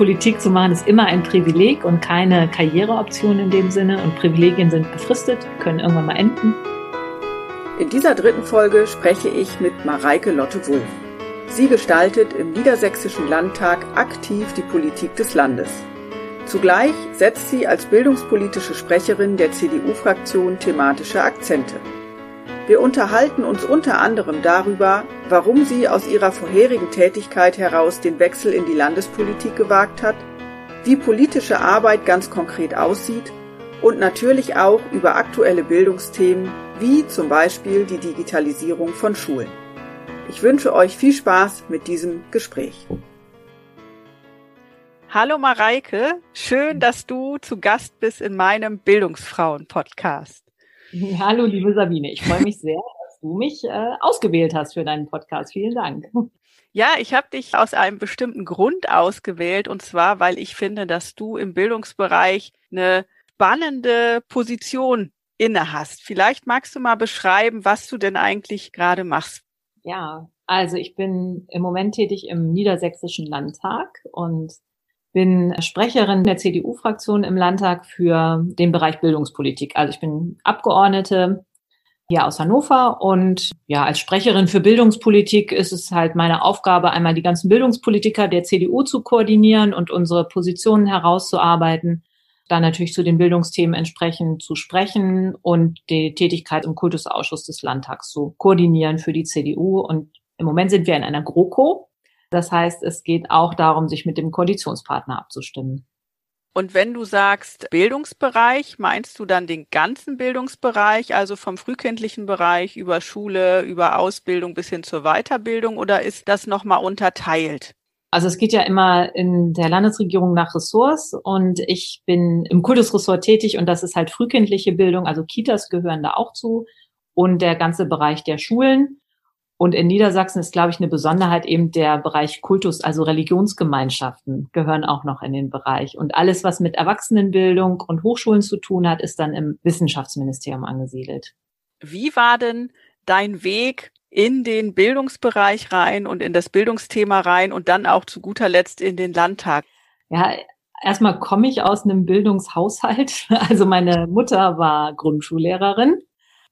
Politik zu machen ist immer ein Privileg und keine Karriereoption in dem Sinne. Und Privilegien sind befristet, können irgendwann mal enden. In dieser dritten Folge spreche ich mit Mareike Lotte-Wulff. Sie gestaltet im Niedersächsischen Landtag aktiv die Politik des Landes. Zugleich setzt sie als bildungspolitische Sprecherin der CDU-Fraktion thematische Akzente. Wir unterhalten uns unter anderem darüber, warum sie aus ihrer vorherigen Tätigkeit heraus den Wechsel in die Landespolitik gewagt hat, wie politische Arbeit ganz konkret aussieht und natürlich auch über aktuelle Bildungsthemen wie zum Beispiel die Digitalisierung von Schulen. Ich wünsche euch viel Spaß mit diesem Gespräch. Hallo Mareike, schön, dass du zu Gast bist in meinem Bildungsfrauen-Podcast. Hallo, liebe Sabine. Ich freue mich sehr, dass du mich äh, ausgewählt hast für deinen Podcast. Vielen Dank. Ja, ich habe dich aus einem bestimmten Grund ausgewählt und zwar, weil ich finde, dass du im Bildungsbereich eine spannende Position inne hast. Vielleicht magst du mal beschreiben, was du denn eigentlich gerade machst. Ja, also ich bin im Moment tätig im Niedersächsischen Landtag und bin Sprecherin der CDU-Fraktion im Landtag für den Bereich Bildungspolitik. Also ich bin Abgeordnete hier aus Hannover und ja, als Sprecherin für Bildungspolitik ist es halt meine Aufgabe, einmal die ganzen Bildungspolitiker der CDU zu koordinieren und unsere Positionen herauszuarbeiten, dann natürlich zu den Bildungsthemen entsprechend zu sprechen und die Tätigkeit im Kultusausschuss des Landtags zu koordinieren für die CDU. Und im Moment sind wir in einer GroKo, das heißt, es geht auch darum, sich mit dem Koalitionspartner abzustimmen. Und wenn du sagst Bildungsbereich, meinst du dann den ganzen Bildungsbereich, also vom frühkindlichen Bereich über Schule, über Ausbildung bis hin zur Weiterbildung oder ist das nochmal unterteilt? Also es geht ja immer in der Landesregierung nach Ressorts und ich bin im Kultusressort tätig und das ist halt frühkindliche Bildung, also Kitas gehören da auch zu und der ganze Bereich der Schulen. Und in Niedersachsen ist, glaube ich, eine Besonderheit eben der Bereich Kultus, also Religionsgemeinschaften gehören auch noch in den Bereich. Und alles, was mit Erwachsenenbildung und Hochschulen zu tun hat, ist dann im Wissenschaftsministerium angesiedelt. Wie war denn dein Weg in den Bildungsbereich rein und in das Bildungsthema rein und dann auch zu guter Letzt in den Landtag? Ja, erstmal komme ich aus einem Bildungshaushalt. Also meine Mutter war Grundschullehrerin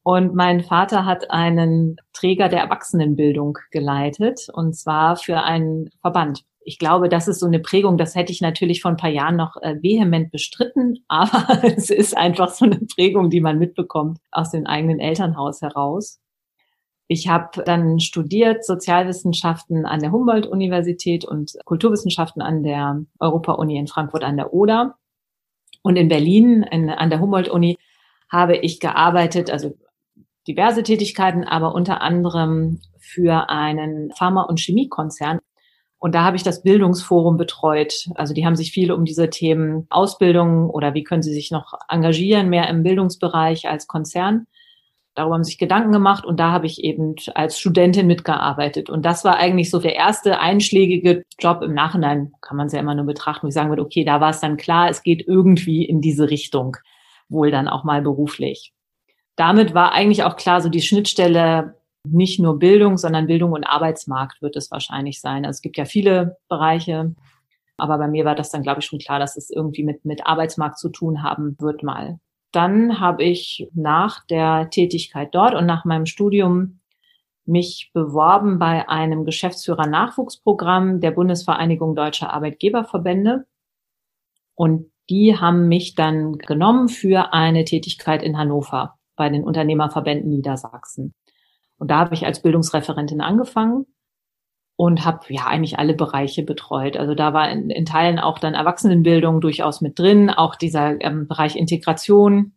und mein Vater hat einen Träger der Erwachsenenbildung geleitet, und zwar für einen Verband. Ich glaube, das ist so eine Prägung, das hätte ich natürlich vor ein paar Jahren noch äh, vehement bestritten, aber es ist einfach so eine Prägung, die man mitbekommt aus dem eigenen Elternhaus heraus. Ich habe dann studiert Sozialwissenschaften an der Humboldt-Universität und Kulturwissenschaften an der Europa-Uni in Frankfurt an der Oder. Und in Berlin in, an der Humboldt-Uni habe ich gearbeitet, also diverse Tätigkeiten, aber unter anderem für einen Pharma- und Chemiekonzern. Und da habe ich das Bildungsforum betreut. Also die haben sich viel um diese Themen Ausbildung oder wie können sie sich noch engagieren, mehr im Bildungsbereich als Konzern. Darüber haben sich Gedanken gemacht und da habe ich eben als Studentin mitgearbeitet. Und das war eigentlich so der erste einschlägige Job. Im Nachhinein kann man es ja immer nur betrachten, wo ich sagen würde, okay, da war es dann klar, es geht irgendwie in diese Richtung, wohl dann auch mal beruflich damit war eigentlich auch klar, so die Schnittstelle nicht nur Bildung, sondern Bildung und Arbeitsmarkt wird es wahrscheinlich sein. Also es gibt ja viele Bereiche, aber bei mir war das dann, glaube ich, schon klar, dass es irgendwie mit, mit Arbeitsmarkt zu tun haben wird mal. Dann habe ich nach der Tätigkeit dort und nach meinem Studium mich beworben bei einem Geschäftsführer-Nachwuchsprogramm der Bundesvereinigung Deutscher Arbeitgeberverbände. Und die haben mich dann genommen für eine Tätigkeit in Hannover bei den Unternehmerverbänden Niedersachsen. Und da habe ich als Bildungsreferentin angefangen und habe ja eigentlich alle Bereiche betreut. Also da war in, in Teilen auch dann Erwachsenenbildung durchaus mit drin, auch dieser ähm, Bereich Integration,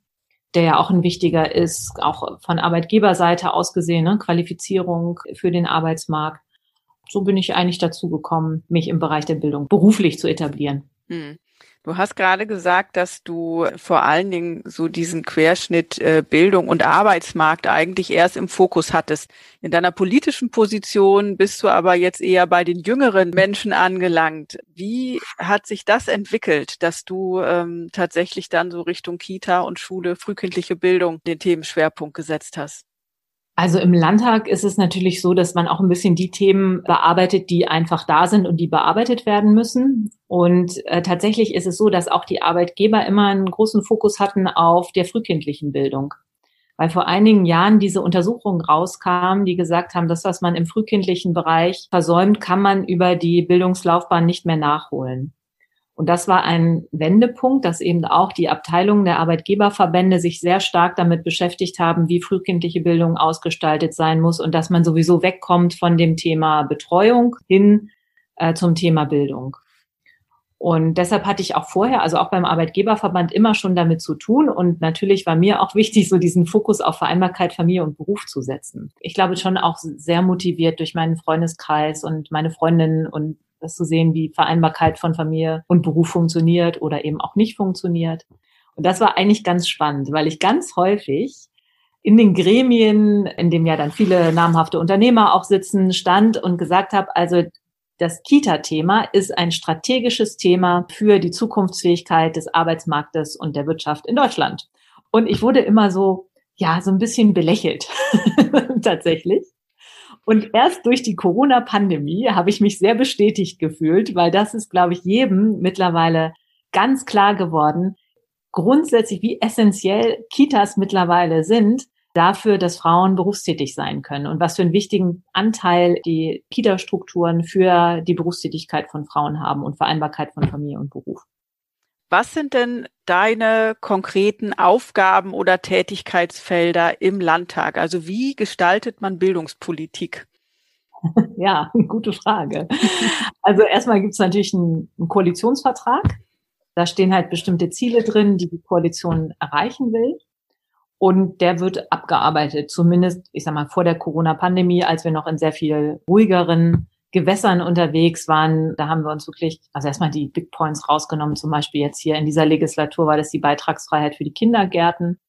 der ja auch ein wichtiger ist, auch von Arbeitgeberseite aus gesehen, ne, Qualifizierung für den Arbeitsmarkt. So bin ich eigentlich dazu gekommen, mich im Bereich der Bildung beruflich zu etablieren. Hm. Du hast gerade gesagt, dass du vor allen Dingen so diesen Querschnitt äh, Bildung und Arbeitsmarkt eigentlich erst im Fokus hattest. In deiner politischen Position bist du aber jetzt eher bei den jüngeren Menschen angelangt. Wie hat sich das entwickelt, dass du ähm, tatsächlich dann so Richtung Kita und Schule, frühkindliche Bildung den Themenschwerpunkt gesetzt hast? Also im Landtag ist es natürlich so, dass man auch ein bisschen die Themen bearbeitet, die einfach da sind und die bearbeitet werden müssen. Und äh, tatsächlich ist es so, dass auch die Arbeitgeber immer einen großen Fokus hatten auf der frühkindlichen Bildung. Weil vor einigen Jahren diese Untersuchungen rauskamen, die gesagt haben, das, was man im frühkindlichen Bereich versäumt, kann man über die Bildungslaufbahn nicht mehr nachholen. Und das war ein Wendepunkt, dass eben auch die Abteilungen der Arbeitgeberverbände sich sehr stark damit beschäftigt haben, wie frühkindliche Bildung ausgestaltet sein muss und dass man sowieso wegkommt von dem Thema Betreuung hin äh, zum Thema Bildung. Und deshalb hatte ich auch vorher, also auch beim Arbeitgeberverband, immer schon damit zu tun. Und natürlich war mir auch wichtig, so diesen Fokus auf Vereinbarkeit, Familie und Beruf zu setzen. Ich glaube schon auch sehr motiviert durch meinen Freundeskreis und meine Freundinnen und das zu sehen, wie Vereinbarkeit von Familie und Beruf funktioniert oder eben auch nicht funktioniert. Und das war eigentlich ganz spannend, weil ich ganz häufig in den Gremien, in dem ja dann viele namhafte Unternehmer auch sitzen, stand und gesagt habe, also das Kita-Thema ist ein strategisches Thema für die Zukunftsfähigkeit des Arbeitsmarktes und der Wirtschaft in Deutschland. Und ich wurde immer so, ja, so ein bisschen belächelt, tatsächlich. Und erst durch die Corona-Pandemie habe ich mich sehr bestätigt gefühlt, weil das ist, glaube ich, jedem mittlerweile ganz klar geworden, grundsätzlich, wie essentiell Kitas mittlerweile sind dafür, dass Frauen berufstätig sein können und was für einen wichtigen Anteil die Kita-Strukturen für die Berufstätigkeit von Frauen haben und Vereinbarkeit von Familie und Beruf. Was sind denn deine konkreten Aufgaben oder Tätigkeitsfelder im Landtag? Also wie gestaltet man Bildungspolitik? Ja, gute Frage. Also erstmal gibt es natürlich einen, einen Koalitionsvertrag. Da stehen halt bestimmte Ziele drin, die die Koalition erreichen will. Und der wird abgearbeitet, zumindest, ich sag mal, vor der Corona-Pandemie, als wir noch in sehr viel ruhigeren Gewässern unterwegs waren, da haben wir uns wirklich, also erstmal die Big Points rausgenommen. Zum Beispiel jetzt hier in dieser Legislatur war das die Beitragsfreiheit für die Kindergärten.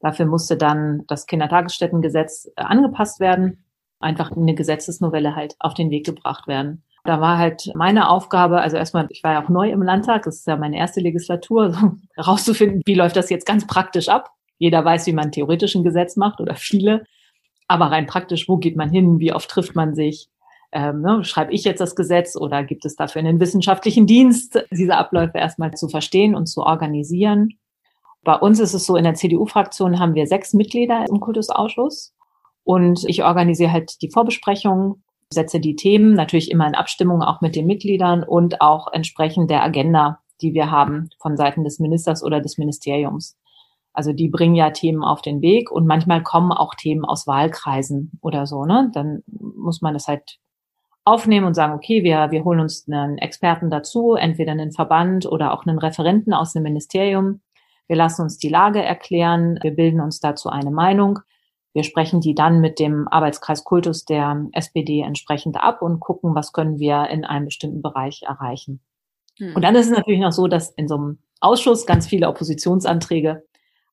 Dafür musste dann das Kindertagesstättengesetz äh, angepasst werden. Einfach eine Gesetzesnovelle halt auf den Weg gebracht werden. Da war halt meine Aufgabe, also erstmal, ich war ja auch neu im Landtag, das ist ja meine erste Legislatur, so herauszufinden, wie läuft das jetzt ganz praktisch ab. Jeder weiß, wie man theoretisch ein Gesetz macht oder viele. Aber rein praktisch, wo geht man hin? Wie oft trifft man sich? Ähm, ne, schreibe ich jetzt das Gesetz oder gibt es dafür einen wissenschaftlichen Dienst, diese Abläufe erstmal zu verstehen und zu organisieren. Bei uns ist es so, in der CDU-Fraktion haben wir sechs Mitglieder im Kultusausschuss und ich organisiere halt die Vorbesprechungen, setze die Themen, natürlich immer in Abstimmung auch mit den Mitgliedern und auch entsprechend der Agenda, die wir haben von Seiten des Ministers oder des Ministeriums. Also die bringen ja Themen auf den Weg und manchmal kommen auch Themen aus Wahlkreisen oder so, ne? Dann muss man das halt aufnehmen und sagen, okay, wir, wir holen uns einen Experten dazu, entweder einen Verband oder auch einen Referenten aus dem Ministerium. Wir lassen uns die Lage erklären, wir bilden uns dazu eine Meinung. Wir sprechen die dann mit dem Arbeitskreis Kultus der SPD entsprechend ab und gucken, was können wir in einem bestimmten Bereich erreichen. Hm. Und dann ist es natürlich noch so, dass in so einem Ausschuss ganz viele Oppositionsanträge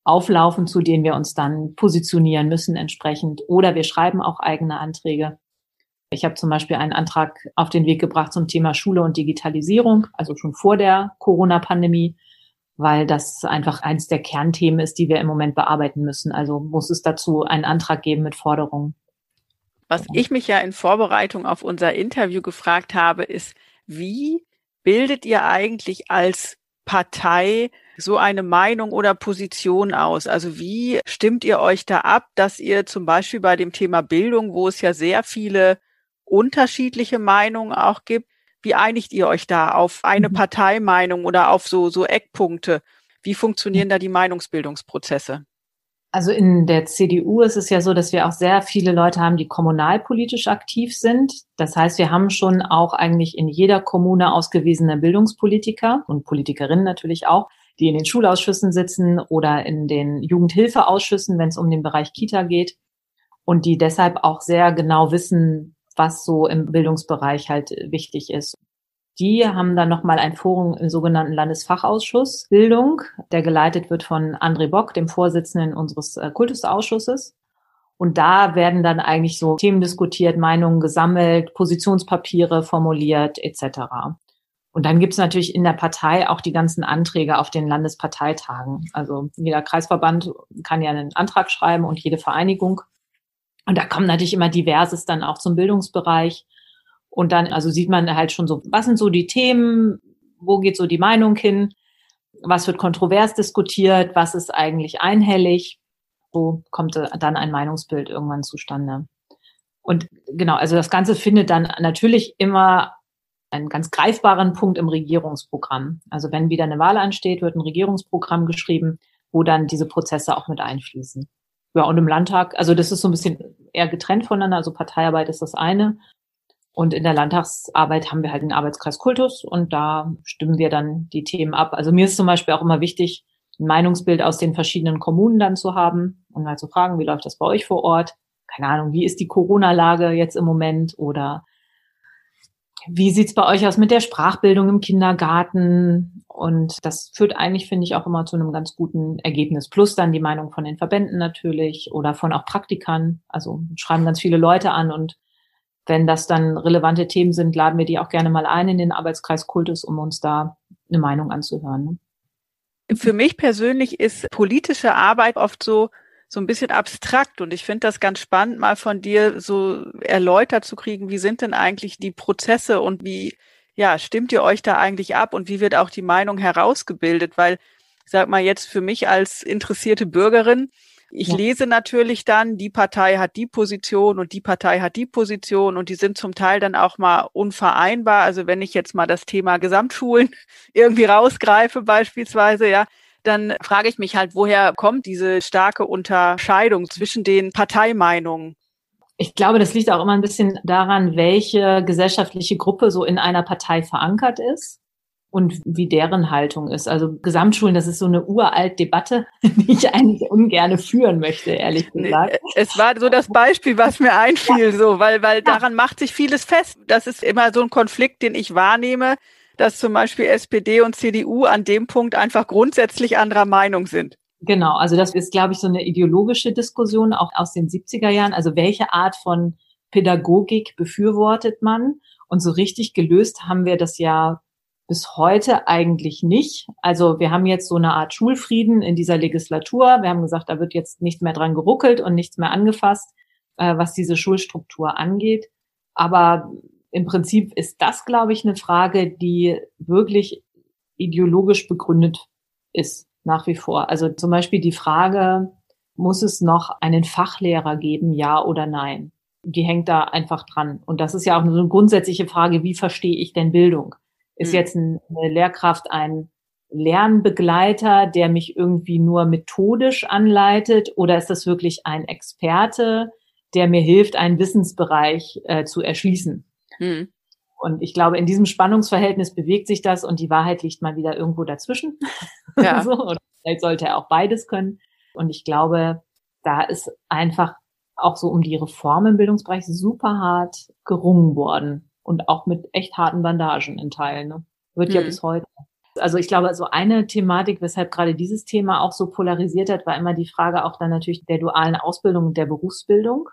auflaufen, zu denen wir uns dann positionieren müssen entsprechend. Oder wir schreiben auch eigene Anträge. Ich habe zum Beispiel einen Antrag auf den Weg gebracht zum Thema Schule und Digitalisierung, also schon vor der Corona-Pandemie, weil das einfach eines der Kernthemen ist, die wir im Moment bearbeiten müssen. Also muss es dazu einen Antrag geben mit Forderungen. Was ich mich ja in Vorbereitung auf unser Interview gefragt habe, ist, wie bildet ihr eigentlich als Partei so eine Meinung oder Position aus? Also wie stimmt ihr euch da ab, dass ihr zum Beispiel bei dem Thema Bildung, wo es ja sehr viele unterschiedliche Meinungen auch gibt. Wie einigt ihr euch da auf eine mhm. Parteimeinung oder auf so, so Eckpunkte? Wie funktionieren da die Meinungsbildungsprozesse? Also in der CDU ist es ja so, dass wir auch sehr viele Leute haben, die kommunalpolitisch aktiv sind. Das heißt, wir haben schon auch eigentlich in jeder Kommune ausgewiesene Bildungspolitiker und Politikerinnen natürlich auch, die in den Schulausschüssen sitzen oder in den Jugendhilfeausschüssen, wenn es um den Bereich Kita geht und die deshalb auch sehr genau wissen, was so im Bildungsbereich halt wichtig ist. Die haben dann nochmal ein Forum im sogenannten Landesfachausschuss Bildung, der geleitet wird von André Bock, dem Vorsitzenden unseres äh, Kultusausschusses. Und da werden dann eigentlich so Themen diskutiert, Meinungen gesammelt, Positionspapiere formuliert etc. Und dann gibt es natürlich in der Partei auch die ganzen Anträge auf den Landesparteitagen. Also jeder Kreisverband kann ja einen Antrag schreiben und jede Vereinigung. Und da kommt natürlich immer diverses dann auch zum Bildungsbereich. Und dann, also sieht man halt schon so, was sind so die Themen, wo geht so die Meinung hin, was wird kontrovers diskutiert, was ist eigentlich einhellig. So kommt dann ein Meinungsbild irgendwann zustande. Und genau, also das Ganze findet dann natürlich immer einen ganz greifbaren Punkt im Regierungsprogramm. Also wenn wieder eine Wahl ansteht, wird ein Regierungsprogramm geschrieben, wo dann diese Prozesse auch mit einfließen. Ja, und im Landtag, also das ist so ein bisschen eher getrennt voneinander. Also Parteiarbeit ist das eine. Und in der Landtagsarbeit haben wir halt den Arbeitskreis Kultus und da stimmen wir dann die Themen ab. Also mir ist zum Beispiel auch immer wichtig, ein Meinungsbild aus den verschiedenen Kommunen dann zu haben und halt zu fragen, wie läuft das bei euch vor Ort? Keine Ahnung, wie ist die Corona-Lage jetzt im Moment oder wie sieht's bei euch aus mit der Sprachbildung im Kindergarten? Und das führt eigentlich, finde ich, auch immer zu einem ganz guten Ergebnis. Plus dann die Meinung von den Verbänden natürlich oder von auch Praktikern. Also schreiben ganz viele Leute an und wenn das dann relevante Themen sind, laden wir die auch gerne mal ein in den Arbeitskreis Kultus, um uns da eine Meinung anzuhören. Ne? Für mich persönlich ist politische Arbeit oft so, so ein bisschen abstrakt und ich finde das ganz spannend, mal von dir so erläutert zu kriegen, wie sind denn eigentlich die Prozesse und wie, ja, stimmt ihr euch da eigentlich ab und wie wird auch die Meinung herausgebildet? Weil, ich sag mal jetzt für mich als interessierte Bürgerin, ich ja. lese natürlich dann, die Partei hat die Position und die Partei hat die Position und die sind zum Teil dann auch mal unvereinbar. Also wenn ich jetzt mal das Thema Gesamtschulen irgendwie rausgreife beispielsweise, ja, dann frage ich mich halt, woher kommt diese starke Unterscheidung zwischen den Parteimeinungen? Ich glaube, das liegt auch immer ein bisschen daran, welche gesellschaftliche Gruppe so in einer Partei verankert ist und wie deren Haltung ist. Also Gesamtschulen, das ist so eine uralt Debatte, die ich eigentlich ungern führen möchte, ehrlich gesagt. Es war so das Beispiel, was mir einfiel, ja. so, weil, weil daran macht sich vieles fest. Das ist immer so ein Konflikt, den ich wahrnehme dass zum Beispiel SPD und CDU an dem Punkt einfach grundsätzlich anderer Meinung sind. Genau, also das ist, glaube ich, so eine ideologische Diskussion auch aus den 70er Jahren. Also welche Art von Pädagogik befürwortet man? Und so richtig gelöst haben wir das ja bis heute eigentlich nicht. Also wir haben jetzt so eine Art Schulfrieden in dieser Legislatur. Wir haben gesagt, da wird jetzt nichts mehr dran geruckelt und nichts mehr angefasst, äh, was diese Schulstruktur angeht. Aber im Prinzip ist das, glaube ich, eine Frage, die wirklich ideologisch begründet ist, nach wie vor. Also zum Beispiel die Frage, muss es noch einen Fachlehrer geben, ja oder nein? Die hängt da einfach dran. Und das ist ja auch so eine grundsätzliche Frage, wie verstehe ich denn Bildung? Ist mhm. jetzt eine Lehrkraft ein Lernbegleiter, der mich irgendwie nur methodisch anleitet, oder ist das wirklich ein Experte, der mir hilft, einen Wissensbereich äh, zu erschließen? Mhm. Und ich glaube, in diesem Spannungsverhältnis bewegt sich das und die Wahrheit liegt mal wieder irgendwo dazwischen. Ja. so, oder vielleicht sollte er auch beides können. Und ich glaube, da ist einfach auch so um die Reform im Bildungsbereich super hart gerungen worden und auch mit echt harten Bandagen in Teilen. Ne? Wird mhm. ja bis heute. Also ich glaube, so eine Thematik, weshalb gerade dieses Thema auch so polarisiert hat, war immer die Frage auch dann natürlich der dualen Ausbildung und der Berufsbildung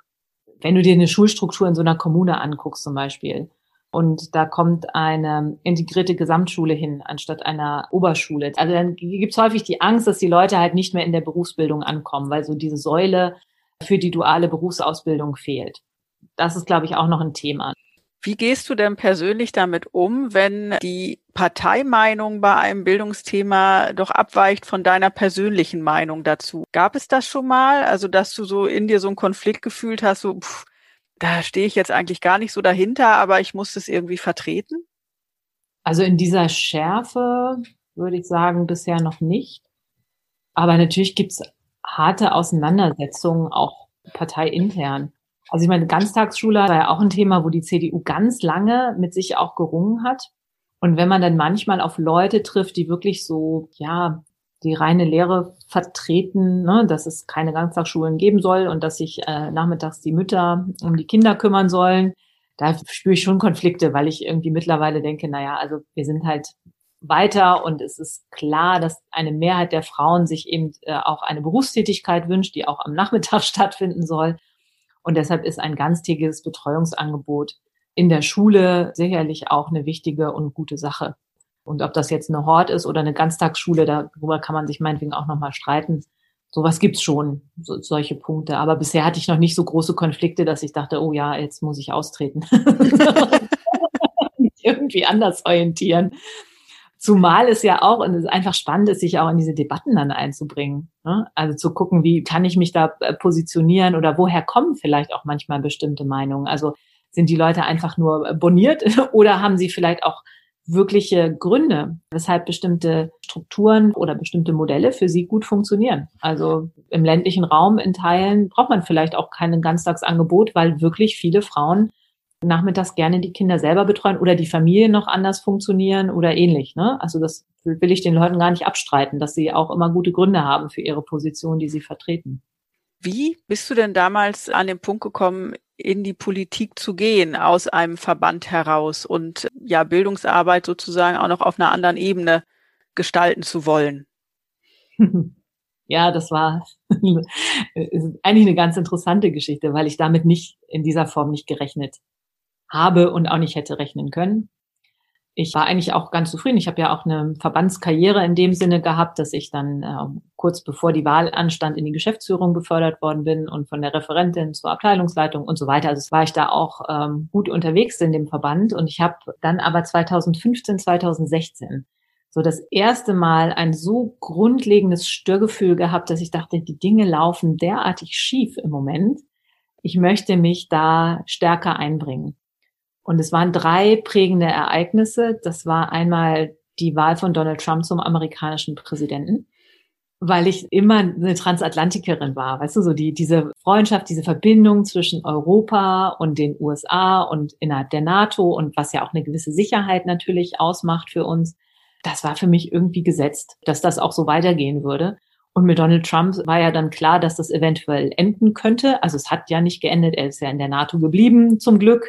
wenn du dir eine Schulstruktur in so einer Kommune anguckst zum Beispiel und da kommt eine integrierte Gesamtschule hin anstatt einer Oberschule. Also dann gibt es häufig die Angst, dass die Leute halt nicht mehr in der Berufsbildung ankommen, weil so diese Säule für die duale Berufsausbildung fehlt. Das ist, glaube ich, auch noch ein Thema. Wie gehst du denn persönlich damit um, wenn die Parteimeinung bei einem Bildungsthema doch abweicht von deiner persönlichen Meinung dazu? Gab es das schon mal? Also, dass du so in dir so einen Konflikt gefühlt hast, so, pff, da stehe ich jetzt eigentlich gar nicht so dahinter, aber ich muss das irgendwie vertreten? Also in dieser Schärfe würde ich sagen, bisher noch nicht. Aber natürlich gibt's harte Auseinandersetzungen auch parteiintern. Also ich meine, Ganztagsschule war ja auch ein Thema, wo die CDU ganz lange mit sich auch gerungen hat. Und wenn man dann manchmal auf Leute trifft, die wirklich so, ja, die reine Lehre vertreten, ne, dass es keine Ganztagsschulen geben soll und dass sich äh, nachmittags die Mütter um die Kinder kümmern sollen, da spüre ich schon Konflikte, weil ich irgendwie mittlerweile denke, naja, also wir sind halt weiter und es ist klar, dass eine Mehrheit der Frauen sich eben äh, auch eine Berufstätigkeit wünscht, die auch am Nachmittag stattfinden soll. Und deshalb ist ein ganztägiges Betreuungsangebot in der Schule sicherlich auch eine wichtige und gute Sache. Und ob das jetzt eine Hort ist oder eine Ganztagsschule, darüber kann man sich meinetwegen auch nochmal streiten. Sowas gibt's schon, so, solche Punkte. Aber bisher hatte ich noch nicht so große Konflikte, dass ich dachte, oh ja, jetzt muss ich austreten. Irgendwie anders orientieren. Zumal es ja auch und es einfach spannend ist, sich auch in diese Debatten dann einzubringen. Ne? Also zu gucken, wie kann ich mich da äh, positionieren oder woher kommen vielleicht auch manchmal bestimmte Meinungen. Also sind die Leute einfach nur boniert oder haben sie vielleicht auch wirkliche Gründe, weshalb bestimmte Strukturen oder bestimmte Modelle für sie gut funktionieren. Also im ländlichen Raum in Teilen braucht man vielleicht auch kein Ganztagsangebot, weil wirklich viele Frauen nachmittags gerne die Kinder selber betreuen oder die Familie noch anders funktionieren oder ähnlich. Ne? Also das will ich den Leuten gar nicht abstreiten, dass sie auch immer gute Gründe haben für ihre Position, die sie vertreten. Wie bist du denn damals an den Punkt gekommen, in die Politik zu gehen, aus einem Verband heraus und ja, Bildungsarbeit sozusagen auch noch auf einer anderen Ebene gestalten zu wollen? Ja, das war eigentlich eine ganz interessante Geschichte, weil ich damit nicht in dieser Form nicht gerechnet habe und auch nicht hätte rechnen können. Ich war eigentlich auch ganz zufrieden. Ich habe ja auch eine Verbandskarriere in dem Sinne gehabt, dass ich dann äh, kurz bevor die Wahl anstand in die Geschäftsführung befördert worden bin und von der Referentin zur Abteilungsleitung und so weiter. Also war ich da auch ähm, gut unterwegs in dem Verband und ich habe dann aber 2015, 2016 so das erste Mal ein so grundlegendes Störgefühl gehabt, dass ich dachte, die Dinge laufen derartig schief im Moment. Ich möchte mich da stärker einbringen. Und es waren drei prägende Ereignisse. Das war einmal die Wahl von Donald Trump zum amerikanischen Präsidenten, weil ich immer eine Transatlantikerin war. Weißt du, so die, diese Freundschaft, diese Verbindung zwischen Europa und den USA und innerhalb der NATO und was ja auch eine gewisse Sicherheit natürlich ausmacht für uns. Das war für mich irgendwie gesetzt, dass das auch so weitergehen würde. Und mit Donald Trump war ja dann klar, dass das eventuell enden könnte. Also es hat ja nicht geendet. Er ist ja in der NATO geblieben, zum Glück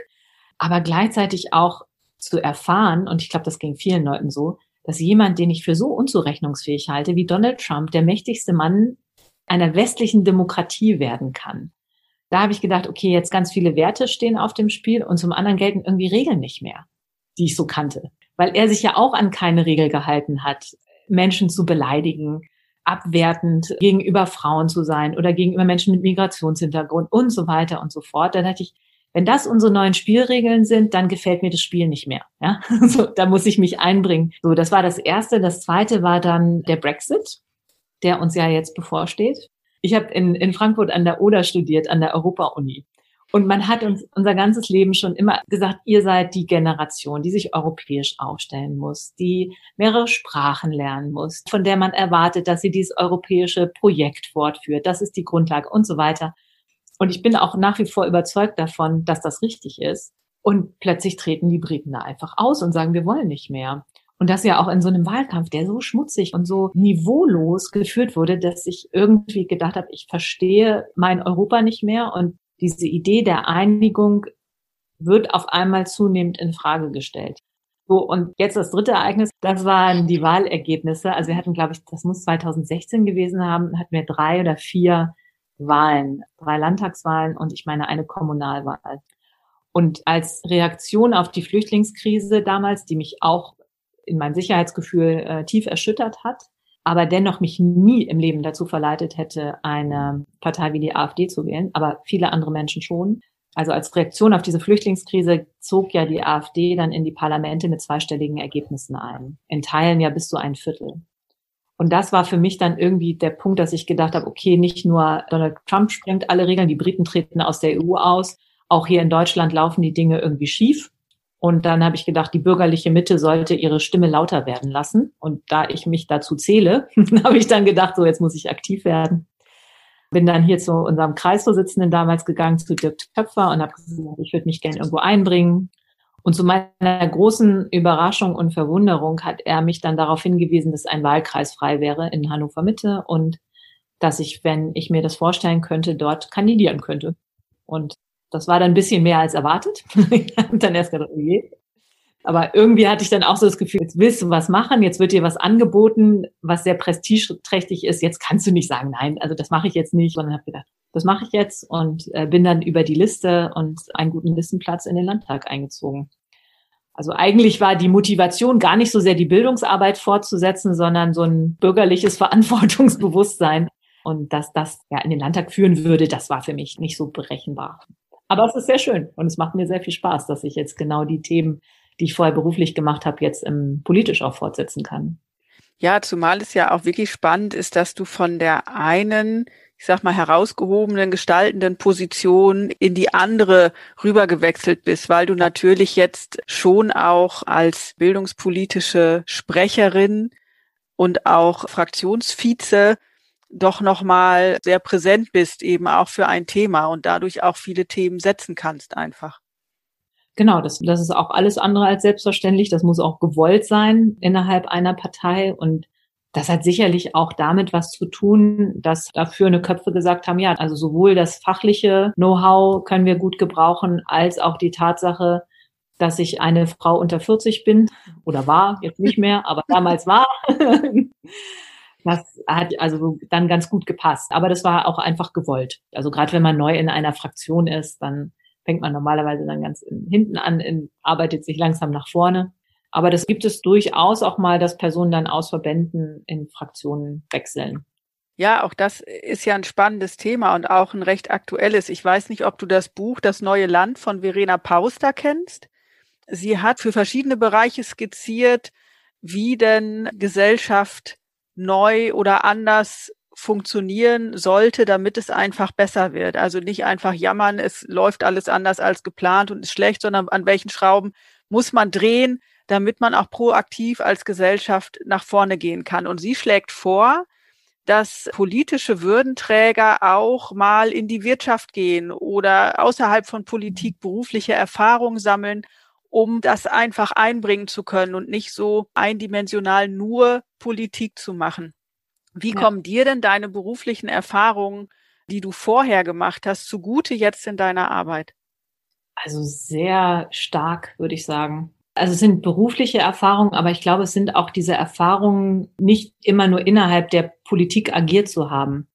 aber gleichzeitig auch zu erfahren, und ich glaube, das ging vielen Leuten so, dass jemand, den ich für so unzurechnungsfähig halte, wie Donald Trump, der mächtigste Mann einer westlichen Demokratie werden kann. Da habe ich gedacht, okay, jetzt ganz viele Werte stehen auf dem Spiel und zum anderen gelten irgendwie Regeln nicht mehr, die ich so kannte. Weil er sich ja auch an keine Regel gehalten hat, Menschen zu beleidigen, abwertend gegenüber Frauen zu sein oder gegenüber Menschen mit Migrationshintergrund und so weiter und so fort. Da dachte ich, wenn das unsere neuen Spielregeln sind, dann gefällt mir das Spiel nicht mehr. Ja, so, da muss ich mich einbringen. So, das war das erste. Das zweite war dann der Brexit, der uns ja jetzt bevorsteht. Ich habe in, in Frankfurt an der Oder studiert, an der Europa-Uni. Und man hat uns unser ganzes Leben schon immer gesagt, ihr seid die Generation, die sich europäisch aufstellen muss, die mehrere Sprachen lernen muss, von der man erwartet, dass sie dieses europäische Projekt fortführt. Das ist die Grundlage und so weiter. Und ich bin auch nach wie vor überzeugt davon, dass das richtig ist. Und plötzlich treten die Briten da einfach aus und sagen, wir wollen nicht mehr. Und das ja auch in so einem Wahlkampf, der so schmutzig und so niveaulos geführt wurde, dass ich irgendwie gedacht habe, ich verstehe mein Europa nicht mehr und diese Idee der Einigung wird auf einmal zunehmend in Frage gestellt. So, und jetzt das dritte Ereignis, das waren die Wahlergebnisse. Also wir hatten, glaube ich, das muss 2016 gewesen haben, hatten wir drei oder vier Wahlen, drei Landtagswahlen und ich meine eine Kommunalwahl. Und als Reaktion auf die Flüchtlingskrise damals, die mich auch in mein Sicherheitsgefühl äh, tief erschüttert hat, aber dennoch mich nie im Leben dazu verleitet hätte, eine Partei wie die AfD zu wählen, aber viele andere Menschen schon. Also als Reaktion auf diese Flüchtlingskrise zog ja die AfD dann in die Parlamente mit zweistelligen Ergebnissen ein. In Teilen ja bis zu ein Viertel. Und das war für mich dann irgendwie der Punkt, dass ich gedacht habe, okay, nicht nur Donald Trump sprengt alle Regeln, die Briten treten aus der EU aus, auch hier in Deutschland laufen die Dinge irgendwie schief. Und dann habe ich gedacht, die bürgerliche Mitte sollte ihre Stimme lauter werden lassen. Und da ich mich dazu zähle, habe ich dann gedacht, so jetzt muss ich aktiv werden. Bin dann hier zu unserem Kreisvorsitzenden damals gegangen, zu Dirk Töpfer und habe gesagt, ich würde mich gerne irgendwo einbringen. Und zu meiner großen Überraschung und Verwunderung hat er mich dann darauf hingewiesen, dass ein Wahlkreis frei wäre in Hannover Mitte und dass ich, wenn ich mir das vorstellen könnte, dort kandidieren könnte. Und Das war dann ein bisschen mehr als erwartet. ich habe dann erst gedacht, je. Aber irgendwie hatte ich dann auch so das Gefühl, jetzt willst du was machen, jetzt wird dir was angeboten, was sehr prestigeträchtig ist. Jetzt kannst du nicht sagen, nein, also das mache ich jetzt nicht, sondern habe gedacht, das mache ich jetzt und äh, bin dann über die Liste und einen guten Listenplatz in den Landtag eingezogen. Also eigentlich war die Motivation gar nicht so sehr die Bildungsarbeit fortzusetzen, sondern so ein bürgerliches Verantwortungsbewusstsein. Und dass das ja in den Landtag führen würde, das war für mich nicht so berechenbar. Aber es ist sehr schön und es macht mir sehr viel Spaß, dass ich jetzt genau die Themen, die ich vorher beruflich gemacht habe, jetzt im, politisch auch fortsetzen kann. Ja, zumal es ja auch wirklich spannend ist, dass du von der einen ich sag mal, herausgehobenen, gestaltenden Position in die andere rübergewechselt bist, weil du natürlich jetzt schon auch als bildungspolitische Sprecherin und auch Fraktionsvize doch nochmal sehr präsent bist, eben auch für ein Thema und dadurch auch viele Themen setzen kannst einfach. Genau, das, das ist auch alles andere als selbstverständlich. Das muss auch gewollt sein innerhalb einer Partei. Und das hat sicherlich auch damit was zu tun, dass dafür eine Köpfe gesagt haben, ja, also sowohl das fachliche Know-how können wir gut gebrauchen, als auch die Tatsache, dass ich eine Frau unter 40 bin oder war, jetzt nicht mehr, aber damals war. Das hat also dann ganz gut gepasst. Aber das war auch einfach gewollt. Also gerade wenn man neu in einer Fraktion ist, dann fängt man normalerweise dann ganz hinten an, arbeitet sich langsam nach vorne. Aber das gibt es durchaus auch mal, dass Personen dann aus Verbänden in Fraktionen wechseln. Ja, auch das ist ja ein spannendes Thema und auch ein recht aktuelles. Ich weiß nicht, ob du das Buch Das neue Land von Verena Pauster kennst. Sie hat für verschiedene Bereiche skizziert, wie denn Gesellschaft neu oder anders funktionieren sollte, damit es einfach besser wird. Also nicht einfach jammern, es läuft alles anders als geplant und ist schlecht, sondern an welchen Schrauben muss man drehen, damit man auch proaktiv als Gesellschaft nach vorne gehen kann. Und sie schlägt vor, dass politische Würdenträger auch mal in die Wirtschaft gehen oder außerhalb von Politik berufliche Erfahrung sammeln, um das einfach einbringen zu können und nicht so eindimensional nur Politik zu machen. Wie ja. kommen dir denn deine beruflichen Erfahrungen, die du vorher gemacht hast, zugute jetzt in deiner Arbeit? Also sehr stark, würde ich sagen. Also es sind berufliche Erfahrungen, aber ich glaube, es sind auch diese Erfahrungen, nicht immer nur innerhalb der Politik agiert zu haben.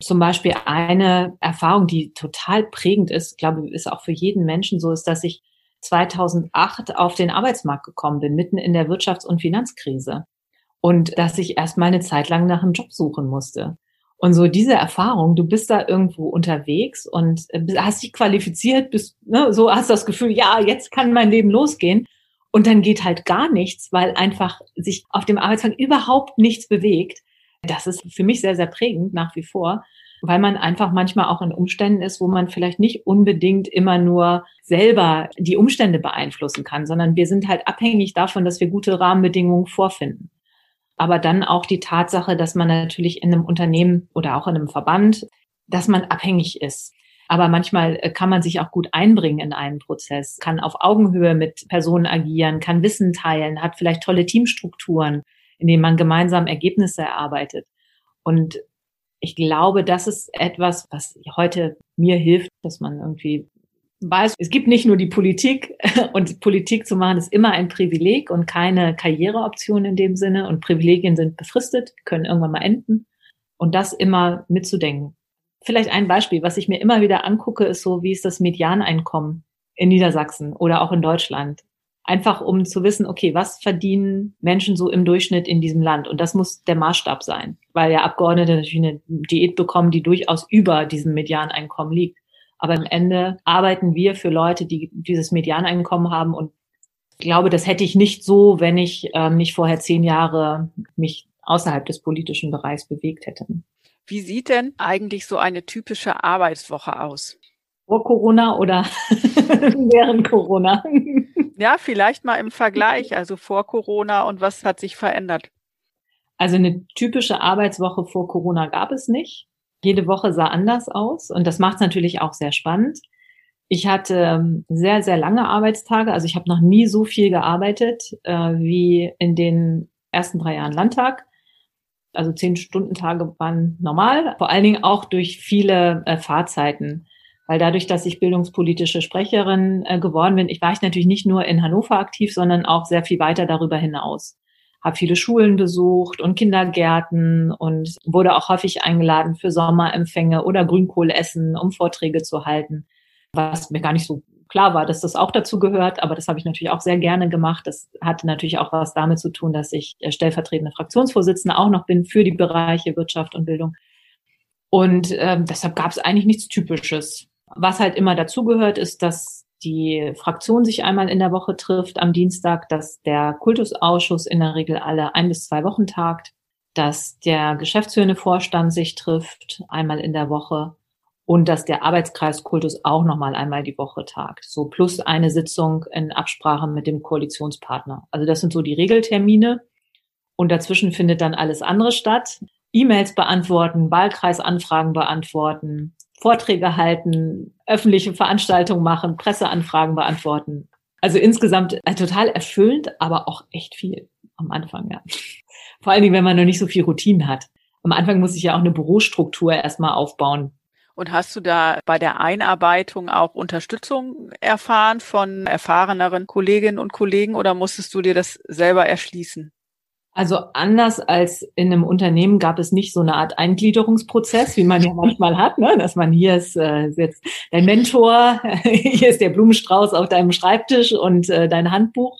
Zum Beispiel eine Erfahrung, die total prägend ist, glaube ich, ist auch für jeden Menschen so, ist, dass ich 2008 auf den Arbeitsmarkt gekommen bin, mitten in der Wirtschafts- und Finanzkrise. Und dass ich erst mal eine Zeit lang nach einem Job suchen musste. Und so diese Erfahrung, du bist da irgendwo unterwegs und äh, hast dich qualifiziert, bist, ne, so hast das Gefühl, ja, jetzt kann mein Leben losgehen. Und dann geht halt gar nichts, weil einfach sich auf dem Arbeitsmarkt überhaupt nichts bewegt. Das ist für mich sehr, sehr prägend nach wie vor, weil man einfach manchmal auch in Umständen ist, wo man vielleicht nicht unbedingt immer nur selber die Umstände beeinflussen kann, sondern wir sind halt abhängig davon, dass wir gute Rahmenbedingungen vorfinden. Aber dann auch die Tatsache, dass man natürlich in einem Unternehmen oder auch in einem Verband, dass man abhängig ist. Aber manchmal äh, kann man sich auch gut einbringen in einen Prozess, kann auf Augenhöhe mit Personen agieren, kann Wissen teilen, hat vielleicht tolle Teamstrukturen, in denen man gemeinsam Ergebnisse erarbeitet. Und ich glaube, das ist etwas, was heute mir hilft, dass man irgendwie weiß, es gibt nicht nur die Politik und Politik zu machen ist immer ein Privileg und keine Karriereoption in dem Sinne und Privilegien sind befristet, können irgendwann mal enden und das immer mitzudenken. Vielleicht ein Beispiel, was ich mir immer wieder angucke, ist so, wie ist das Medianeinkommen in Niedersachsen oder auch in Deutschland. Einfach um zu wissen, okay, was verdienen Menschen so im Durchschnitt in diesem Land? Und das muss der Maßstab sein, weil ja Abgeordnete natürlich eine Diät bekommen, die durchaus über diesem Medianeinkommen liegt. Aber am Ende arbeiten wir für Leute, die dieses Medianeinkommen haben. Und ich glaube, das hätte ich nicht so, wenn ich ähm, nicht vorher zehn Jahre mich außerhalb des politischen Bereichs bewegt hätte. Wie sieht denn eigentlich so eine typische Arbeitswoche aus? Vor Corona oder während Corona? ja, vielleicht mal im Vergleich, also vor Corona und was hat sich verändert? Also eine typische Arbeitswoche vor Corona gab es nicht. Jede Woche sah anders aus und das macht es natürlich auch sehr spannend. Ich hatte ähm, sehr, sehr lange Arbeitstage. Also ich habe noch nie so viel gearbeitet äh, wie in den ersten drei Jahren Landtag also zehn Stunden Tage waren normal, vor allen Dingen auch durch viele äh, Fahrzeiten. Weil dadurch, dass ich bildungspolitische Sprecherin äh, geworden bin, ich war ich natürlich nicht nur in Hannover aktiv, sondern auch sehr viel weiter darüber hinaus. Habe viele Schulen besucht und Kindergärten und wurde auch häufig eingeladen für Sommerempfänge oder Grünkohlessen, um Vorträge zu halten, was mir gar nicht so klar war, dass das auch dazu gehört, aber das habe ich natürlich auch sehr gerne gemacht. Das hatte natürlich auch was damit zu tun, dass ich äh, stellvertretende Fraktionsvorsitzende auch noch bin für die Bereiche Wirtschaft und Bildung. Und ähm, deshalb gab es eigentlich nichts Typisches. Was halt immer dazugehört, ist, dass die Fraktion sich einmal in der Woche trifft am Dienstag, dass der Kultusausschuss in der Regel alle ein bis zwei Wochen tagt, dass der geschäftsführende Vorstand sich trifft einmal in der Woche und dass der Arbeitskreis Kultus auch nochmal einmal die Woche tagt. So plus eine Sitzung in Absprache mit dem Koalitionspartner. Also das sind so die Regeltermine. Und dazwischen findet dann alles andere statt. E-Mails beantworten, Wahlkreisanfragen beantworten, Vorträge halten, öffentliche Veranstaltungen machen, Presseanfragen beantworten. Also insgesamt äh, total erfüllend, aber auch echt viel am Anfang, ja. Vor allen Dingen, wenn man noch nicht so viel Routine hat. Am Anfang muss ich ja auch eine Bürostruktur erstmal aufbauen. Und hast du da bei der Einarbeitung auch Unterstützung erfahren von erfahreneren Kolleginnen und Kollegen oder musstest du dir das selber erschließen? Also anders als in einem Unternehmen gab es nicht so eine Art Eingliederungsprozess, wie man ja manchmal hat, ne? dass man hier ist äh, jetzt dein Mentor, hier ist der Blumenstrauß auf deinem Schreibtisch und äh, dein Handbuch,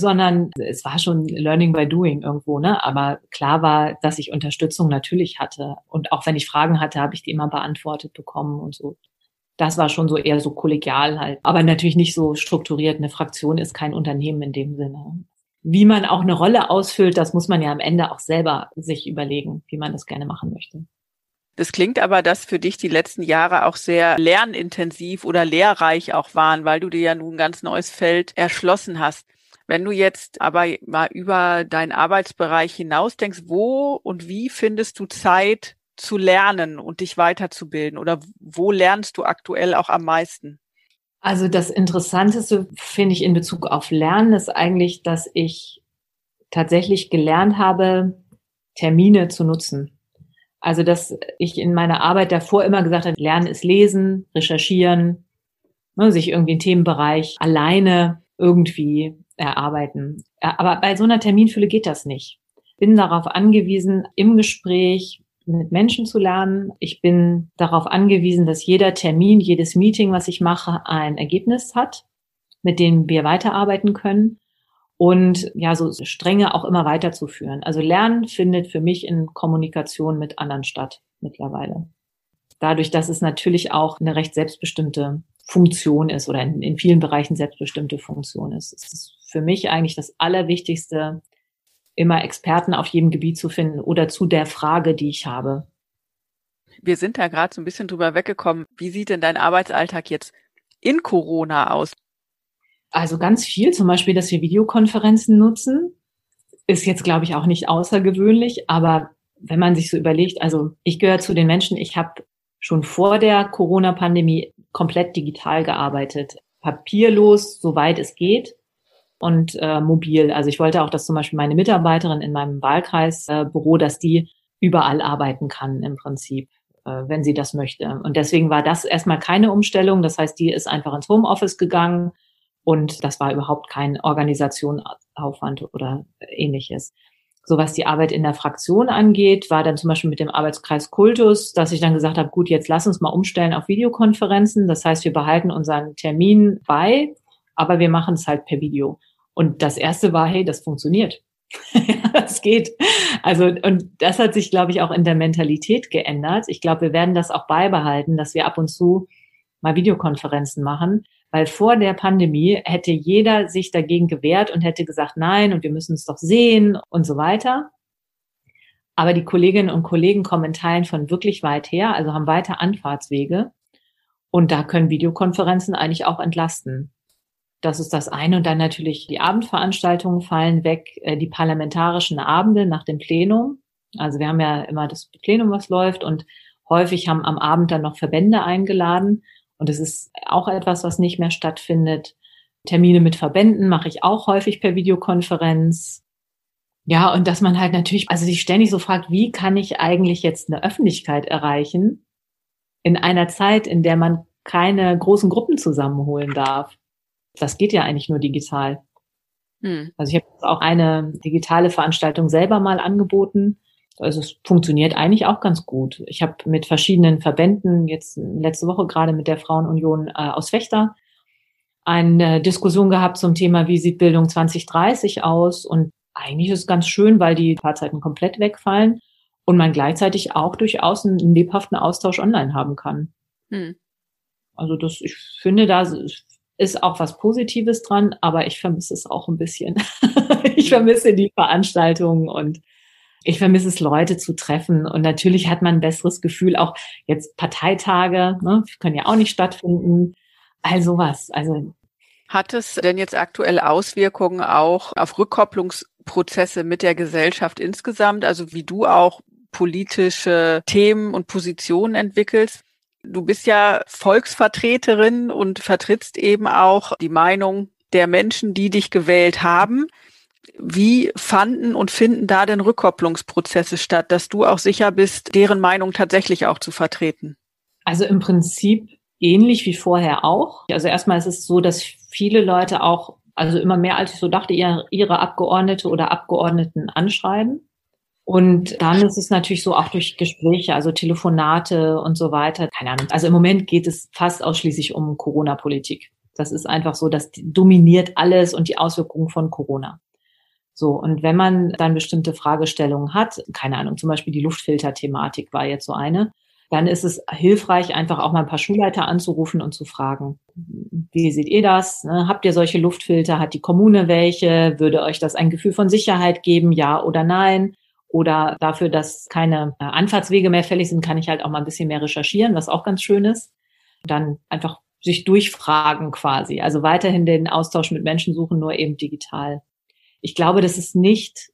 sondern es war schon Learning by Doing irgendwo, ne? Aber klar war, dass ich Unterstützung natürlich hatte. Und auch wenn ich Fragen hatte, habe ich die immer beantwortet bekommen und so. Das war schon so eher so kollegial halt. Aber natürlich nicht so strukturiert. Eine Fraktion ist kein Unternehmen in dem Sinne. Wie man auch eine Rolle ausfüllt, das muss man ja am Ende auch selber sich überlegen, wie man das gerne machen möchte. Das klingt aber, dass für dich die letzten Jahre auch sehr lernintensiv oder lehrreich auch waren, weil du dir ja nun ein ganz neues Feld erschlossen hast. Wenn du jetzt aber mal über deinen Arbeitsbereich hinaus denkst, wo und wie findest du Zeit zu lernen und dich weiterzubilden? Oder wo lernst du aktuell auch am meisten? Also das Interessanteste finde ich in Bezug auf Lernen ist eigentlich, dass ich tatsächlich gelernt habe, Termine zu nutzen. Also dass ich in meiner Arbeit davor immer gesagt habe, Lernen ist Lesen, Recherchieren, ne, sich irgendwie einen Themenbereich alleine irgendwie erarbeiten. Aber bei so einer Terminfülle geht das nicht. Bin darauf angewiesen, im Gespräch mit Menschen zu lernen. Ich bin darauf angewiesen, dass jeder Termin, jedes Meeting, was ich mache, ein Ergebnis hat, mit dem wir weiterarbeiten können und ja, so Stränge auch immer weiterzuführen. Also Lernen findet für mich in Kommunikation mit anderen statt mittlerweile. Dadurch, dass es natürlich auch eine recht selbstbestimmte Funktion ist oder in, in vielen Bereichen selbstbestimmte Funktion ist. Es ist für mich eigentlich das Allerwichtigste, immer Experten auf jedem Gebiet zu finden oder zu der Frage, die ich habe. Wir sind da gerade so ein bisschen drüber weggekommen. Wie sieht denn dein Arbeitsalltag jetzt in Corona aus? Also ganz viel, zum Beispiel, dass wir Videokonferenzen nutzen, ist jetzt, glaube ich, auch nicht außergewöhnlich. Aber wenn man sich so überlegt, also ich gehöre zu den Menschen, ich habe schon vor der Corona-Pandemie komplett digital gearbeitet. Papierlos, soweit es geht und äh, mobil. Also ich wollte auch, dass zum Beispiel meine Mitarbeiterin in meinem Wahlkreisbüro, äh, dass die überall arbeiten kann im Prinzip, äh, wenn sie das möchte. Und deswegen war das erstmal keine Umstellung. Das heißt, die ist einfach ins Homeoffice gegangen und das war überhaupt kein Organisationsaufwand oder ähnliches. So was die Arbeit in der Fraktion angeht, war dann zum Beispiel mit dem Arbeitskreis Kultus, dass ich dann gesagt habe, gut, jetzt lass uns mal umstellen auf Videokonferenzen. Das heißt, wir behalten unseren Termin bei, aber wir machen es halt per Video. Und das erste war, hey, das funktioniert. das geht. Also, und das hat sich, glaube ich, auch in der Mentalität geändert. Ich glaube, wir werden das auch beibehalten, dass wir ab und zu mal Videokonferenzen machen, weil vor der Pandemie hätte jeder sich dagegen gewehrt und hätte gesagt, nein, und wir müssen es doch sehen und so weiter. Aber die Kolleginnen und Kollegen kommen in Teilen von wirklich weit her, also haben weiter Anfahrtswege. Und da können Videokonferenzen eigentlich auch entlasten. Das ist das eine. Und dann natürlich die Abendveranstaltungen fallen weg, äh, die parlamentarischen Abende nach dem Plenum. Also wir haben ja immer das Plenum, was läuft und häufig haben am Abend dann noch Verbände eingeladen. Und es ist auch etwas, was nicht mehr stattfindet. Termine mit Verbänden mache ich auch häufig per Videokonferenz. Ja, und dass man halt natürlich, also sich ständig so fragt, wie kann ich eigentlich jetzt eine Öffentlichkeit erreichen in einer Zeit, in der man keine großen Gruppen zusammenholen darf. Das geht ja eigentlich nur digital. Hm. Also ich habe auch eine digitale Veranstaltung selber mal angeboten. Also es funktioniert eigentlich auch ganz gut. Ich habe mit verschiedenen Verbänden, jetzt letzte Woche gerade mit der Frauenunion äh, aus Fechter, eine Diskussion gehabt zum Thema, wie sieht Bildung 2030 aus? Und eigentlich ist es ganz schön, weil die Fahrzeiten komplett wegfallen und man gleichzeitig auch durchaus einen lebhaften Austausch online haben kann. Hm. Also das, ich finde, da ist auch was Positives dran, aber ich vermisse es auch ein bisschen. ich vermisse die Veranstaltungen und ich vermisse es, Leute zu treffen. Und natürlich hat man ein besseres Gefühl, auch jetzt Parteitage, ne, können ja auch nicht stattfinden. All sowas. Also hat es denn jetzt aktuell Auswirkungen auch auf Rückkopplungsprozesse mit der Gesellschaft insgesamt? Also wie du auch politische Themen und Positionen entwickelst? Du bist ja Volksvertreterin und vertrittst eben auch die Meinung der Menschen, die dich gewählt haben. Wie fanden und finden da denn Rückkopplungsprozesse statt, dass du auch sicher bist, deren Meinung tatsächlich auch zu vertreten? Also im Prinzip ähnlich wie vorher auch. Also erstmal ist es so, dass viele Leute auch, also immer mehr als ich so dachte, ihre Abgeordnete oder Abgeordneten anschreiben. Und dann ist es natürlich so auch durch Gespräche, also Telefonate und so weiter. Keine Ahnung. Also im Moment geht es fast ausschließlich um Corona-Politik. Das ist einfach so, das dominiert alles und die Auswirkungen von Corona. So, und wenn man dann bestimmte Fragestellungen hat, keine Ahnung, zum Beispiel die Luftfilter-Thematik war jetzt so eine, dann ist es hilfreich, einfach auch mal ein paar Schulleiter anzurufen und zu fragen, wie seht ihr das? Ne? Habt ihr solche Luftfilter? Hat die Kommune welche? Würde euch das ein Gefühl von Sicherheit geben? Ja oder nein? Oder dafür, dass keine äh, Anfahrtswege mehr fällig sind, kann ich halt auch mal ein bisschen mehr recherchieren, was auch ganz schön ist. Dann einfach sich durchfragen quasi. Also weiterhin den Austausch mit Menschen suchen, nur eben digital. Ich glaube, das ist nicht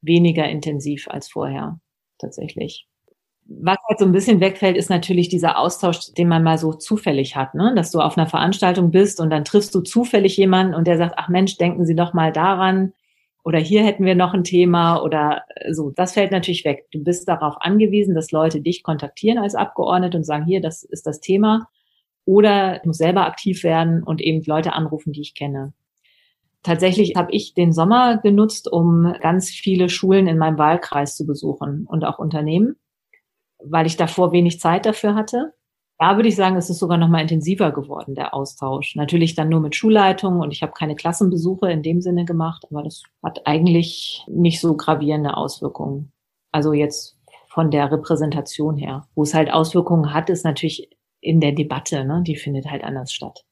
weniger intensiv als vorher, tatsächlich. Was halt so ein bisschen wegfällt, ist natürlich dieser Austausch, den man mal so zufällig hat, ne? dass du auf einer Veranstaltung bist und dann triffst du zufällig jemanden und der sagt, ach Mensch, denken Sie doch mal daran, oder hier hätten wir noch ein Thema oder äh, so. Das fällt natürlich weg. Du bist darauf angewiesen, dass Leute dich kontaktieren als Abgeordnete und sagen, hier, das ist das Thema. Oder du musst selber aktiv werden und eben Leute anrufen, die ich kenne. Tatsächlich habe ich den Sommer genutzt, um ganz viele Schulen in meinem Wahlkreis zu besuchen und auch Unternehmen, weil ich davor wenig Zeit dafür hatte. Da würde ich sagen, es ist sogar noch mal intensiver geworden, der Austausch. Natürlich dann nur mit Schulleitungen und ich habe keine Klassenbesuche in dem Sinne gemacht, aber das hat eigentlich nicht so gravierende Auswirkungen. Also jetzt von der Repräsentation her. Wo es halt Auswirkungen hat, ist natürlich in der Debatte, ne? die findet halt anders statt.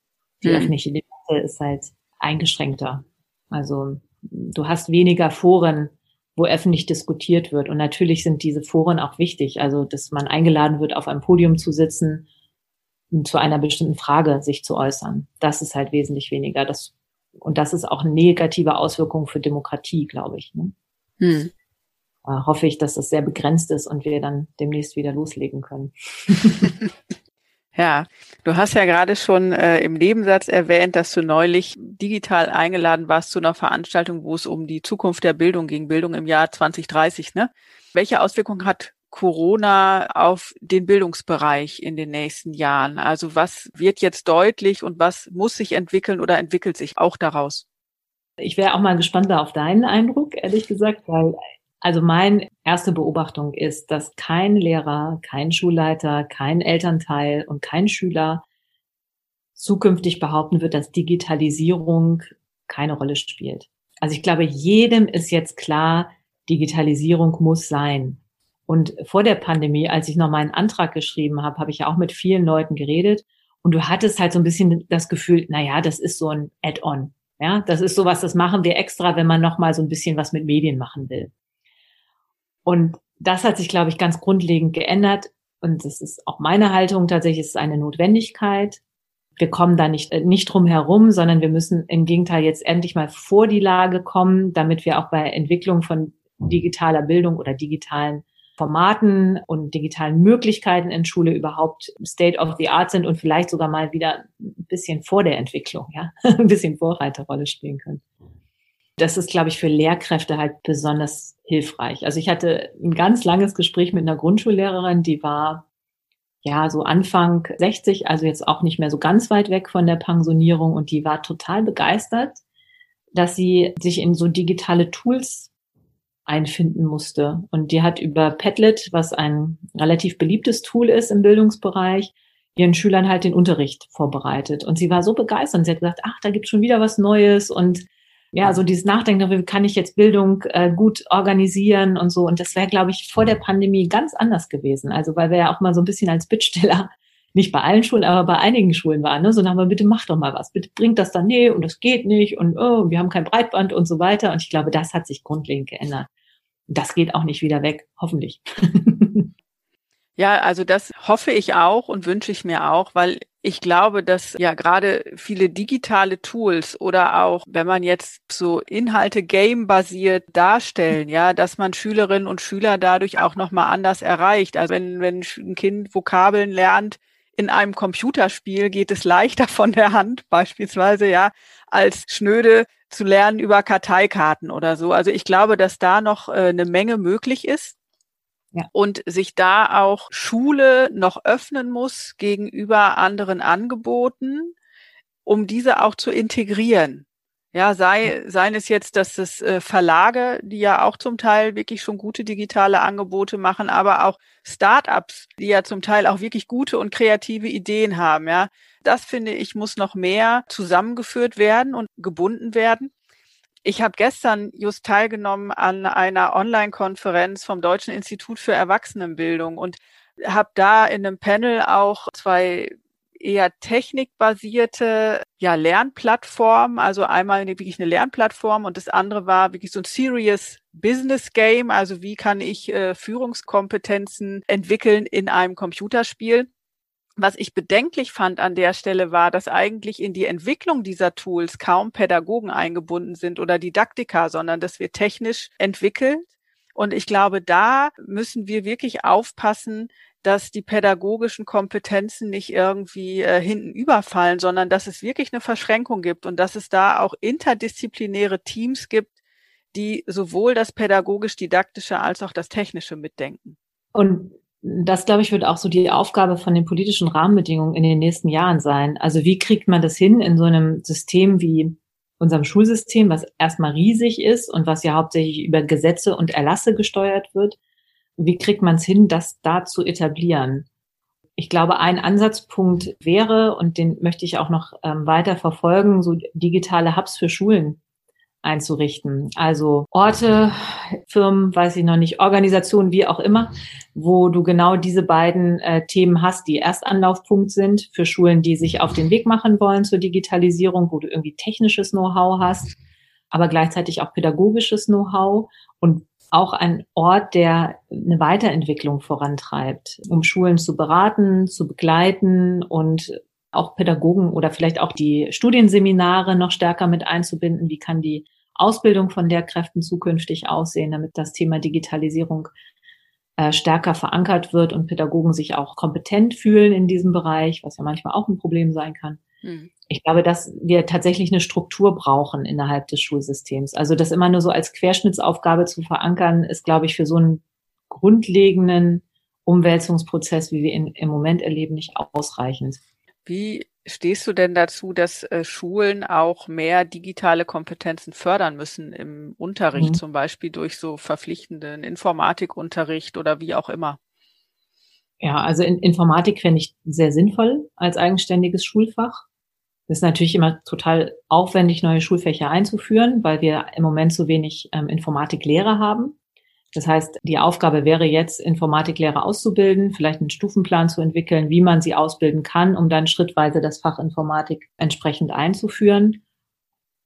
Die mhm. öffentliche Debatte ist halt eingeschränkter. Also du hast weniger Foren, wo öffentlich diskutiert wird. Und natürlich sind diese Foren auch wichtig. Also, dass man eingeladen wird, auf einem Podium zu sitzen zu einer bestimmten Frage sich zu äußern. Das ist halt wesentlich weniger. Das, und das ist auch eine negative Auswirkung für Demokratie, glaube ich. Ne? Hm. Äh, hoffe ich, dass das sehr begrenzt ist und wir dann demnächst wieder loslegen können. Ja, du hast ja gerade schon äh, im Nebensatz erwähnt, dass du neulich digital eingeladen warst zu einer Veranstaltung, wo es um die Zukunft der Bildung ging, Bildung im Jahr 2030. Ne? Welche Auswirkungen hat Corona auf den Bildungsbereich in den nächsten Jahren? Also was wird jetzt deutlich und was muss sich entwickeln oder entwickelt sich auch daraus? Ich wäre auch mal gespannt auf deinen Eindruck, ehrlich gesagt, weil also meine erste Beobachtung ist, dass kein Lehrer, kein Schulleiter, kein Elternteil und kein Schüler zukünftig behaupten wird, dass Digitalisierung keine Rolle spielt. Also ich glaube, jedem ist jetzt klar, Digitalisierung muss sein. Und vor der Pandemie, als ich noch meinen Antrag geschrieben habe, habe ich ja auch mit vielen Leuten geredet. Und du hattest halt so ein bisschen das Gefühl, na ja, das ist so ein Add-on. Ja, das ist sowas, das machen wir extra, wenn man noch mal so ein bisschen was mit Medien machen will. Und das hat sich, glaube ich, ganz grundlegend geändert. Und das ist auch meine Haltung tatsächlich, ist eine Notwendigkeit. Wir kommen da nicht, äh, nicht drum herum, sondern wir müssen im Gegenteil jetzt endlich mal vor die Lage kommen, damit wir auch bei Entwicklung von digitaler Bildung oder digitalen Formaten und digitalen Möglichkeiten in Schule überhaupt State of the Art sind und vielleicht sogar mal wieder ein bisschen vor der Entwicklung, ja, ein bisschen Vorreiterrolle spielen können. Das ist, glaube ich, für Lehrkräfte halt besonders hilfreich. Also ich hatte ein ganz langes Gespräch mit einer Grundschullehrerin, die war ja, so Anfang 60, also jetzt auch nicht mehr so ganz weit weg von der Pensionierung und die war total begeistert, dass sie sich in so digitale Tools einfinden musste. Und die hat über Padlet, was ein relativ beliebtes Tool ist im Bildungsbereich, ihren Schülern halt den Unterricht vorbereitet. Und sie war so begeistert. Sie hat gesagt, ach, da gibt schon wieder was Neues und ja, so dieses Nachdenken, wie kann ich jetzt Bildung äh, gut organisieren und so. Und das wäre, glaube ich, vor der Pandemie ganz anders gewesen. Also weil wir ja auch mal so ein bisschen als Bittsteller, nicht bei allen Schulen, aber bei einigen Schulen waren, ne? so dann haben wir, bitte mach doch mal was, bitte bringt das dann, nee, und das geht nicht und oh, wir haben kein Breitband und so weiter. Und ich glaube, das hat sich grundlegend geändert. Das geht auch nicht wieder weg, hoffentlich. Ja, also das hoffe ich auch und wünsche ich mir auch, weil ich glaube, dass ja gerade viele digitale Tools oder auch, wenn man jetzt so Inhalte game-basiert darstellen, ja, dass man Schülerinnen und Schüler dadurch auch nochmal anders erreicht. Also wenn, wenn ein Kind Vokabeln lernt, in einem Computerspiel geht es leichter von der Hand, beispielsweise, ja, als schnöde zu lernen über Karteikarten oder so. Also ich glaube, dass da noch äh, eine Menge möglich ist ja. und sich da auch Schule noch öffnen muss gegenüber anderen Angeboten, um diese auch zu integrieren. Ja, sei, seien es jetzt, dass es äh, Verlage, die ja auch zum Teil wirklich schon gute digitale Angebote machen, aber auch Startups, die ja zum Teil auch wirklich gute und kreative Ideen haben, ja. Das finde ich muss noch mehr zusammengeführt werden und gebunden werden. Ich habe gestern just teilgenommen an einer Online-Konferenz vom Deutschen Institut für Erwachsenenbildung und habe da in einem Panel auch zwei eher technikbasierte ja, Lernplattformen, also einmal wirklich eine Lernplattform und das andere war wirklich so ein Serious Business Game, also wie kann ich äh, Führungskompetenzen entwickeln in einem Computerspiel. Was ich bedenklich fand an der Stelle war, dass eigentlich in die Entwicklung dieser Tools kaum Pädagogen eingebunden sind oder Didaktiker, sondern dass wir technisch entwickeln. Und ich glaube, da müssen wir wirklich aufpassen, dass die pädagogischen Kompetenzen nicht irgendwie äh, hinten überfallen, sondern dass es wirklich eine Verschränkung gibt und dass es da auch interdisziplinäre Teams gibt, die sowohl das pädagogisch-didaktische als auch das technische mitdenken. Und das, glaube ich, wird auch so die Aufgabe von den politischen Rahmenbedingungen in den nächsten Jahren sein. Also wie kriegt man das hin in so einem System wie unserem Schulsystem, was erstmal riesig ist und was ja hauptsächlich über Gesetze und Erlasse gesteuert wird? Wie kriegt man es hin, das da zu etablieren? Ich glaube, ein Ansatzpunkt wäre, und den möchte ich auch noch ähm, weiter verfolgen, so digitale Hubs für Schulen einzurichten. Also Orte, Firmen, weiß ich noch nicht, Organisationen, wie auch immer, wo du genau diese beiden äh, Themen hast, die Erstanlaufpunkt sind für Schulen, die sich auf den Weg machen wollen zur Digitalisierung, wo du irgendwie technisches Know-how hast, aber gleichzeitig auch pädagogisches Know-how und auch ein Ort, der eine Weiterentwicklung vorantreibt, um Schulen zu beraten, zu begleiten und auch Pädagogen oder vielleicht auch die Studienseminare noch stärker mit einzubinden. Wie kann die Ausbildung von Lehrkräften zukünftig aussehen, damit das Thema Digitalisierung äh, stärker verankert wird und Pädagogen sich auch kompetent fühlen in diesem Bereich, was ja manchmal auch ein Problem sein kann. Hm. Ich glaube, dass wir tatsächlich eine Struktur brauchen innerhalb des Schulsystems. Also das immer nur so als Querschnittsaufgabe zu verankern, ist, glaube ich, für so einen grundlegenden Umwälzungsprozess, wie wir ihn im Moment erleben, nicht ausreichend. Wie stehst du denn dazu, dass äh, Schulen auch mehr digitale Kompetenzen fördern müssen im Unterricht, mhm. zum Beispiel durch so verpflichtenden Informatikunterricht oder wie auch immer? Ja, also in Informatik fände ich sehr sinnvoll als eigenständiges Schulfach. Das ist natürlich immer total aufwendig, neue Schulfächer einzuführen, weil wir im Moment zu wenig ähm, Informatiklehrer haben. Das heißt, die Aufgabe wäre jetzt, Informatiklehrer auszubilden, vielleicht einen Stufenplan zu entwickeln, wie man sie ausbilden kann, um dann schrittweise das Fach Informatik entsprechend einzuführen.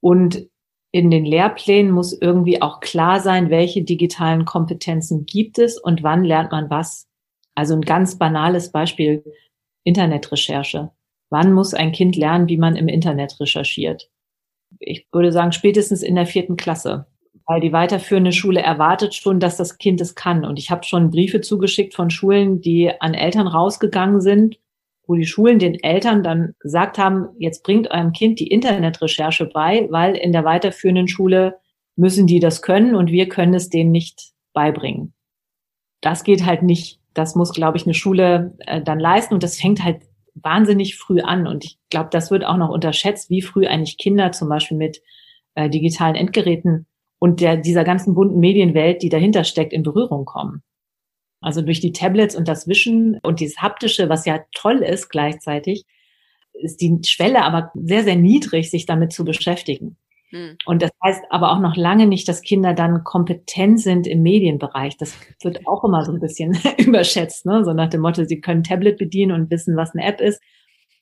Und in den Lehrplänen muss irgendwie auch klar sein, welche digitalen Kompetenzen gibt es und wann lernt man was. Also ein ganz banales Beispiel, Internetrecherche. Wann muss ein Kind lernen, wie man im Internet recherchiert? Ich würde sagen, spätestens in der vierten Klasse weil die weiterführende Schule erwartet schon, dass das Kind es kann. Und ich habe schon Briefe zugeschickt von Schulen, die an Eltern rausgegangen sind, wo die Schulen den Eltern dann gesagt haben, jetzt bringt eurem Kind die Internetrecherche bei, weil in der weiterführenden Schule müssen die das können und wir können es denen nicht beibringen. Das geht halt nicht. Das muss, glaube ich, eine Schule äh, dann leisten und das fängt halt wahnsinnig früh an. Und ich glaube, das wird auch noch unterschätzt, wie früh eigentlich Kinder zum Beispiel mit äh, digitalen Endgeräten und der, dieser ganzen bunten Medienwelt, die dahinter steckt, in Berührung kommen. Also durch die Tablets und das Wischen und dieses haptische, was ja toll ist gleichzeitig, ist die Schwelle aber sehr, sehr niedrig, sich damit zu beschäftigen. Hm. Und das heißt aber auch noch lange nicht, dass Kinder dann kompetent sind im Medienbereich. Das wird auch immer so ein bisschen überschätzt, ne? so nach dem Motto, sie können Tablet bedienen und wissen, was eine App ist.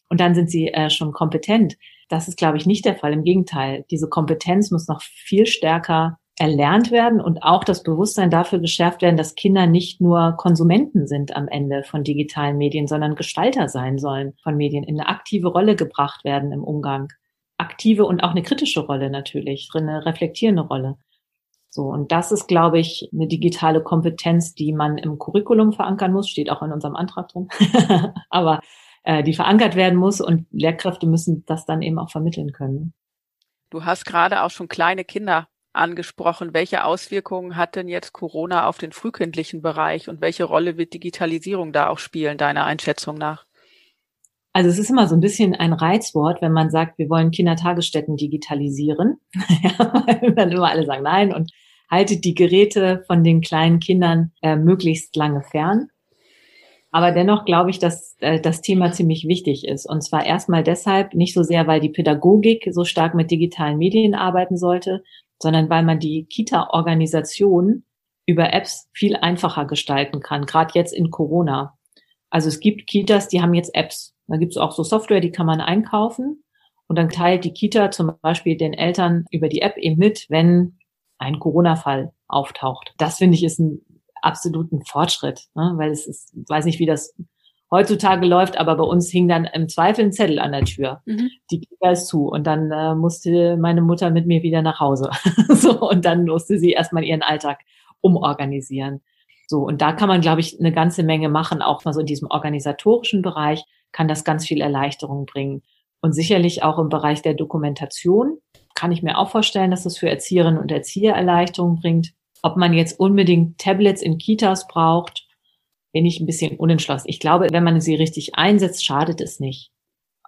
Und dann sind sie äh, schon kompetent. Das ist, glaube ich, nicht der Fall. Im Gegenteil, diese Kompetenz muss noch viel stärker erlernt werden und auch das Bewusstsein dafür geschärft werden, dass Kinder nicht nur Konsumenten sind am Ende von digitalen Medien, sondern Gestalter sein sollen von Medien, in eine aktive Rolle gebracht werden im Umgang aktive und auch eine kritische Rolle natürlich, eine reflektierende Rolle. So, und das ist, glaube ich, eine digitale Kompetenz, die man im Curriculum verankern muss, steht auch in unserem Antrag drin, aber äh, die verankert werden muss und Lehrkräfte müssen das dann eben auch vermitteln können. Du hast gerade auch schon kleine Kinder angesprochen. Welche Auswirkungen hat denn jetzt Corona auf den frühkindlichen Bereich und welche Rolle wird Digitalisierung da auch spielen, deiner Einschätzung nach? Also es ist immer so ein bisschen ein Reizwort, wenn man sagt, wir wollen Kindertagesstätten digitalisieren. ja, weil dann immer alle sagen nein und haltet die Geräte von den kleinen Kindern äh, möglichst lange fern. Aber dennoch glaube ich, dass äh, das Thema ziemlich wichtig ist. Und zwar erstmal deshalb, nicht so sehr, weil die Pädagogik so stark mit digitalen Medien arbeiten sollte, sondern weil man die Kita-Organisation über Apps viel einfacher gestalten kann, gerade jetzt in Corona. Also es gibt Kitas, die haben jetzt Apps. Da gibt es auch so Software, die kann man einkaufen. Und dann teilt die Kita zum Beispiel den Eltern über die App eben mit, wenn ein Corona-Fall auftaucht. Das finde ich ist ein absoluten Fortschritt, ne? weil es ist, weiß nicht, wie das heutzutage läuft, aber bei uns hing dann im Zweifel ein Zettel an der Tür. Mhm. Die Kita ist zu und dann äh, musste meine Mutter mit mir wieder nach Hause. so und dann musste sie erstmal ihren Alltag umorganisieren. So, und da kann man, glaube ich, eine ganze Menge machen, auch mal so in diesem organisatorischen Bereich kann das ganz viel Erleichterung bringen. Und sicherlich auch im Bereich der Dokumentation kann ich mir auch vorstellen, dass es für Erzieherinnen und Erzieher Erleichterung bringt. Ob man jetzt unbedingt Tablets in Kitas braucht, bin ich ein bisschen unentschlossen. Ich glaube, wenn man sie richtig einsetzt, schadet es nicht.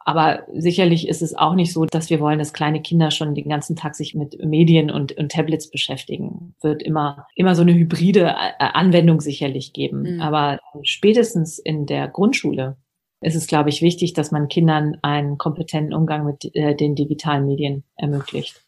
Aber sicherlich ist es auch nicht so, dass wir wollen, dass kleine Kinder schon den ganzen Tag sich mit Medien und, und Tablets beschäftigen. Wird immer, immer so eine hybride Anwendung sicherlich geben. Mhm. Aber spätestens in der Grundschule ist es, glaube ich, wichtig, dass man Kindern einen kompetenten Umgang mit äh, den digitalen Medien ermöglicht.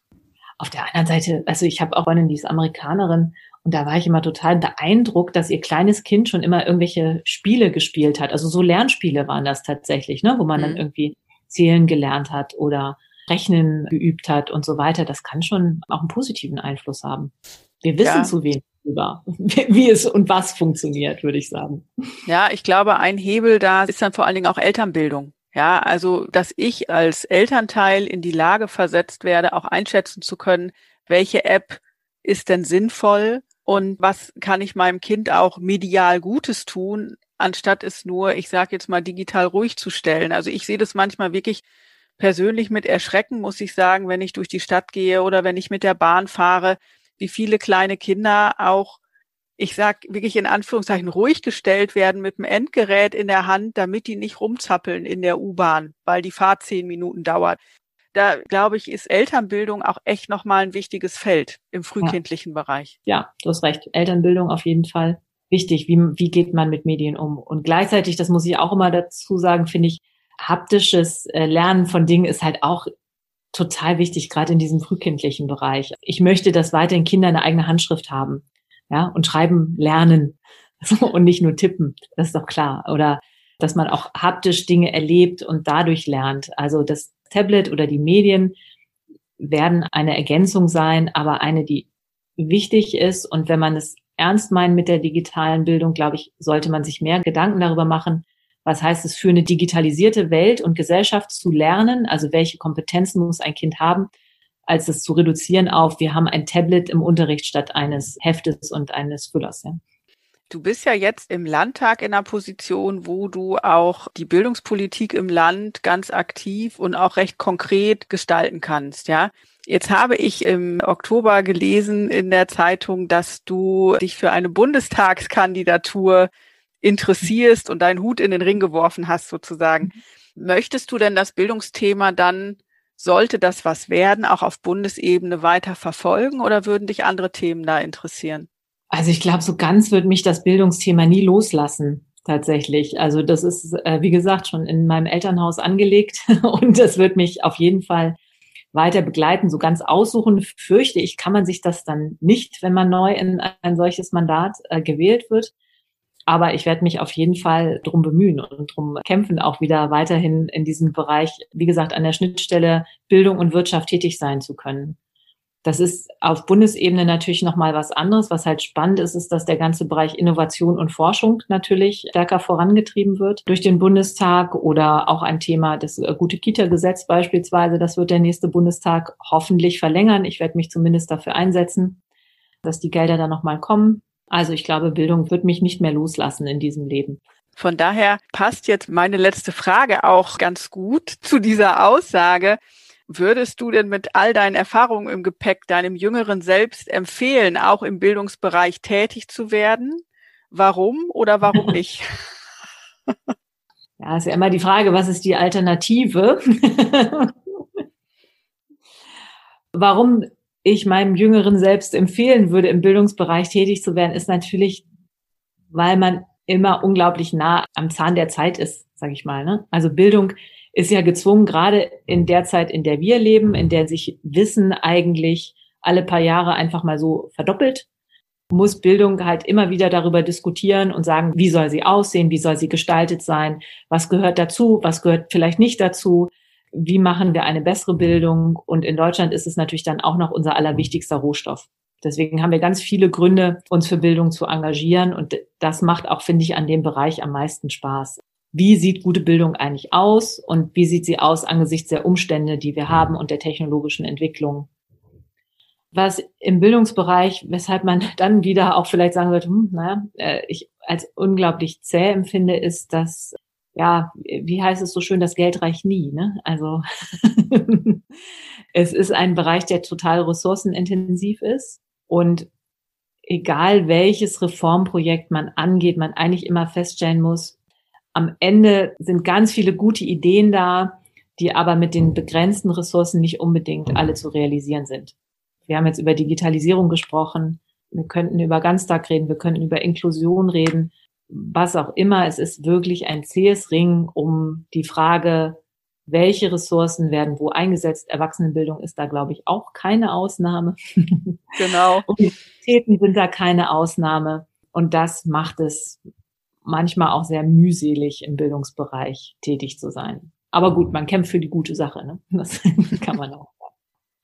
Auf der anderen Seite, also ich habe auch eine, die ist Amerikanerin und da war ich immer total beeindruckt, dass ihr kleines Kind schon immer irgendwelche Spiele gespielt hat. Also so Lernspiele waren das tatsächlich, ne, wo man mhm. dann irgendwie Zählen gelernt hat oder Rechnen geübt hat und so weiter. Das kann schon auch einen positiven Einfluss haben. Wir wissen ja. zu wenig über, wie es und was funktioniert, würde ich sagen. Ja, ich glaube, ein Hebel da ist dann vor allen Dingen auch Elternbildung. Ja, also, dass ich als Elternteil in die Lage versetzt werde, auch einschätzen zu können, welche App ist denn sinnvoll und was kann ich meinem Kind auch medial Gutes tun, anstatt es nur, ich sage jetzt mal, digital ruhig zu stellen. Also ich sehe das manchmal wirklich persönlich mit Erschrecken, muss ich sagen, wenn ich durch die Stadt gehe oder wenn ich mit der Bahn fahre, wie viele kleine Kinder auch, ich sag wirklich in Anführungszeichen, ruhig gestellt werden mit dem Endgerät in der Hand, damit die nicht rumzappeln in der U-Bahn, weil die Fahrt zehn Minuten dauert. Da glaube ich, ist Elternbildung auch echt nochmal ein wichtiges Feld im frühkindlichen ja. Bereich. Ja, du hast recht. Elternbildung auf jeden Fall wichtig. Wie, wie geht man mit Medien um? Und gleichzeitig, das muss ich auch immer dazu sagen, finde ich, haptisches äh, Lernen von Dingen ist halt auch total wichtig, gerade in diesem frühkindlichen Bereich. Ich möchte, dass weiterhin Kinder eine eigene Handschrift haben, ja, und schreiben lernen und nicht nur tippen. Das ist doch klar. Oder dass man auch haptisch Dinge erlebt und dadurch lernt. Also das Tablet oder die Medien werden eine Ergänzung sein, aber eine, die wichtig ist. Und wenn man es ernst meint mit der digitalen Bildung, glaube ich, sollte man sich mehr Gedanken darüber machen, was heißt es für eine digitalisierte Welt und Gesellschaft zu lernen? Also welche Kompetenzen muss ein Kind haben, als es zu reduzieren auf, wir haben ein Tablet im Unterricht statt eines Heftes und eines Füllers. Ja. Du bist ja jetzt im Landtag in einer Position, wo du auch die Bildungspolitik im Land ganz aktiv und auch recht konkret gestalten kannst, ja. Jetzt habe ich im Oktober gelesen in der Zeitung, dass du dich für eine Bundestagskandidatur interessierst und deinen Hut in den Ring geworfen hast sozusagen. Möchtest du denn das Bildungsthema dann, sollte das was werden, auch auf Bundesebene weiter verfolgen oder würden dich andere Themen da interessieren? Also ich glaube, so ganz wird mich das Bildungsthema nie loslassen tatsächlich. Also das ist, äh, wie gesagt, schon in meinem Elternhaus angelegt und das wird mich auf jeden Fall weiter begleiten. So ganz aussuchen, fürchte ich, kann man sich das dann nicht, wenn man neu in ein solches Mandat äh, gewählt wird. Aber ich werde mich auf jeden Fall drum bemühen und drum kämpfen, auch wieder weiterhin in diesem Bereich, wie gesagt, an der Schnittstelle Bildung und Wirtschaft tätig sein zu können. Das ist auf Bundesebene natürlich nochmal was anderes. Was halt spannend ist, ist, dass der ganze Bereich Innovation und Forschung natürlich stärker vorangetrieben wird durch den Bundestag oder auch ein Thema, das äh, gute Kita-Gesetz beispielsweise. Das wird der nächste Bundestag hoffentlich verlängern. Ich werde mich zumindest dafür einsetzen, dass die Gelder dann nochmal kommen. Also ich glaube, Bildung wird mich nicht mehr loslassen in diesem Leben. Von daher passt jetzt meine letzte Frage auch ganz gut zu dieser Aussage. Würdest du denn mit all deinen Erfahrungen im Gepäck deinem jüngeren Selbst empfehlen, auch im Bildungsbereich tätig zu werden? Warum oder warum nicht? Ja, ist ja immer die Frage, was ist die Alternative? warum ich meinem jüngeren Selbst empfehlen würde, im Bildungsbereich tätig zu werden, ist natürlich, weil man immer unglaublich nah am Zahn der Zeit ist, sage ich mal. Ne? Also Bildung ist ja gezwungen, gerade in der Zeit, in der wir leben, in der sich Wissen eigentlich alle paar Jahre einfach mal so verdoppelt, muss Bildung halt immer wieder darüber diskutieren und sagen, wie soll sie aussehen, wie soll sie gestaltet sein, was gehört dazu, was gehört vielleicht nicht dazu, wie machen wir eine bessere Bildung. Und in Deutschland ist es natürlich dann auch noch unser allerwichtigster Rohstoff. Deswegen haben wir ganz viele Gründe, uns für Bildung zu engagieren. Und das macht auch, finde ich, an dem Bereich am meisten Spaß wie sieht gute Bildung eigentlich aus und wie sieht sie aus angesichts der Umstände, die wir haben und der technologischen Entwicklung. Was im Bildungsbereich, weshalb man dann wieder auch vielleicht sagen wird, hm, naja, äh, ich als unglaublich zäh empfinde, ist, dass, ja, wie heißt es so schön, das Geld reicht nie. Ne? Also es ist ein Bereich, der total ressourcenintensiv ist und egal welches Reformprojekt man angeht, man eigentlich immer feststellen muss, am Ende sind ganz viele gute Ideen da, die aber mit den begrenzten Ressourcen nicht unbedingt alle zu realisieren sind. Wir haben jetzt über Digitalisierung gesprochen. Wir könnten über Ganztag reden. Wir könnten über Inklusion reden. Was auch immer. Es ist wirklich ein zähes Ring um die Frage, welche Ressourcen werden wo eingesetzt. Erwachsenenbildung ist da, glaube ich, auch keine Ausnahme. Genau. Universitäten sind da keine Ausnahme. Und das macht es manchmal auch sehr mühselig im Bildungsbereich tätig zu sein. Aber gut, man kämpft für die gute Sache. Ne? Das kann man auch.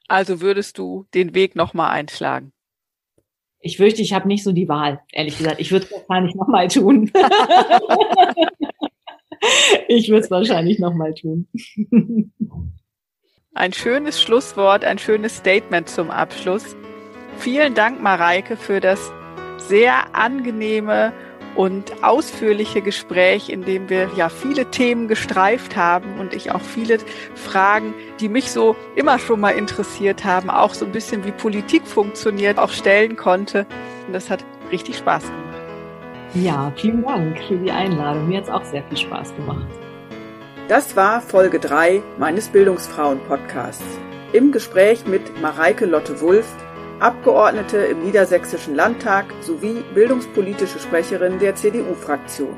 Also würdest du den Weg nochmal einschlagen? Ich fürchte, ich habe nicht so die Wahl, ehrlich gesagt. Ich würde es wahrscheinlich nochmal tun. ich würde es wahrscheinlich nochmal tun. Ein schönes Schlusswort, ein schönes Statement zum Abschluss. Vielen Dank, Mareike, für das sehr angenehme und ausführliche Gespräch, in dem wir ja viele Themen gestreift haben und ich auch viele Fragen, die mich so immer schon mal interessiert haben, auch so ein bisschen wie Politik funktioniert, auch stellen konnte. Und das hat richtig Spaß gemacht. Ja, vielen Dank für die Einladung. Mir hat es auch sehr viel Spaß gemacht. Das war Folge 3 meines Bildungsfrauen-Podcasts. Im Gespräch mit Mareike Lotte Wulff, Abgeordnete im Niedersächsischen Landtag sowie bildungspolitische Sprecherin der CDU-Fraktion.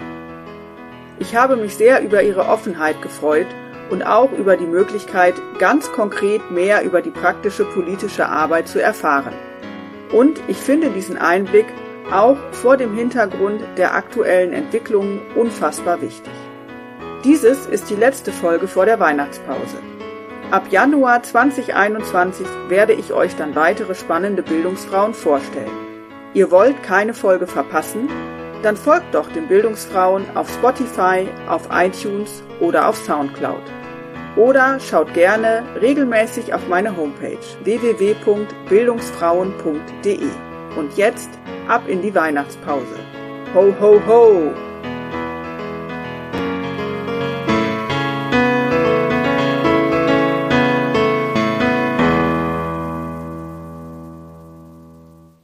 Ich habe mich sehr über Ihre Offenheit gefreut und auch über die Möglichkeit, ganz konkret mehr über die praktische politische Arbeit zu erfahren. Und ich finde diesen Einblick auch vor dem Hintergrund der aktuellen Entwicklungen unfassbar wichtig. Dieses ist die letzte Folge vor der Weihnachtspause. Ab Januar 2021 werde ich euch dann weitere spannende Bildungsfrauen vorstellen. Ihr wollt keine Folge verpassen? Dann folgt doch den Bildungsfrauen auf Spotify, auf iTunes oder auf Soundcloud. Oder schaut gerne regelmäßig auf meine Homepage www.bildungsfrauen.de. Und jetzt ab in die Weihnachtspause. Ho, ho, ho!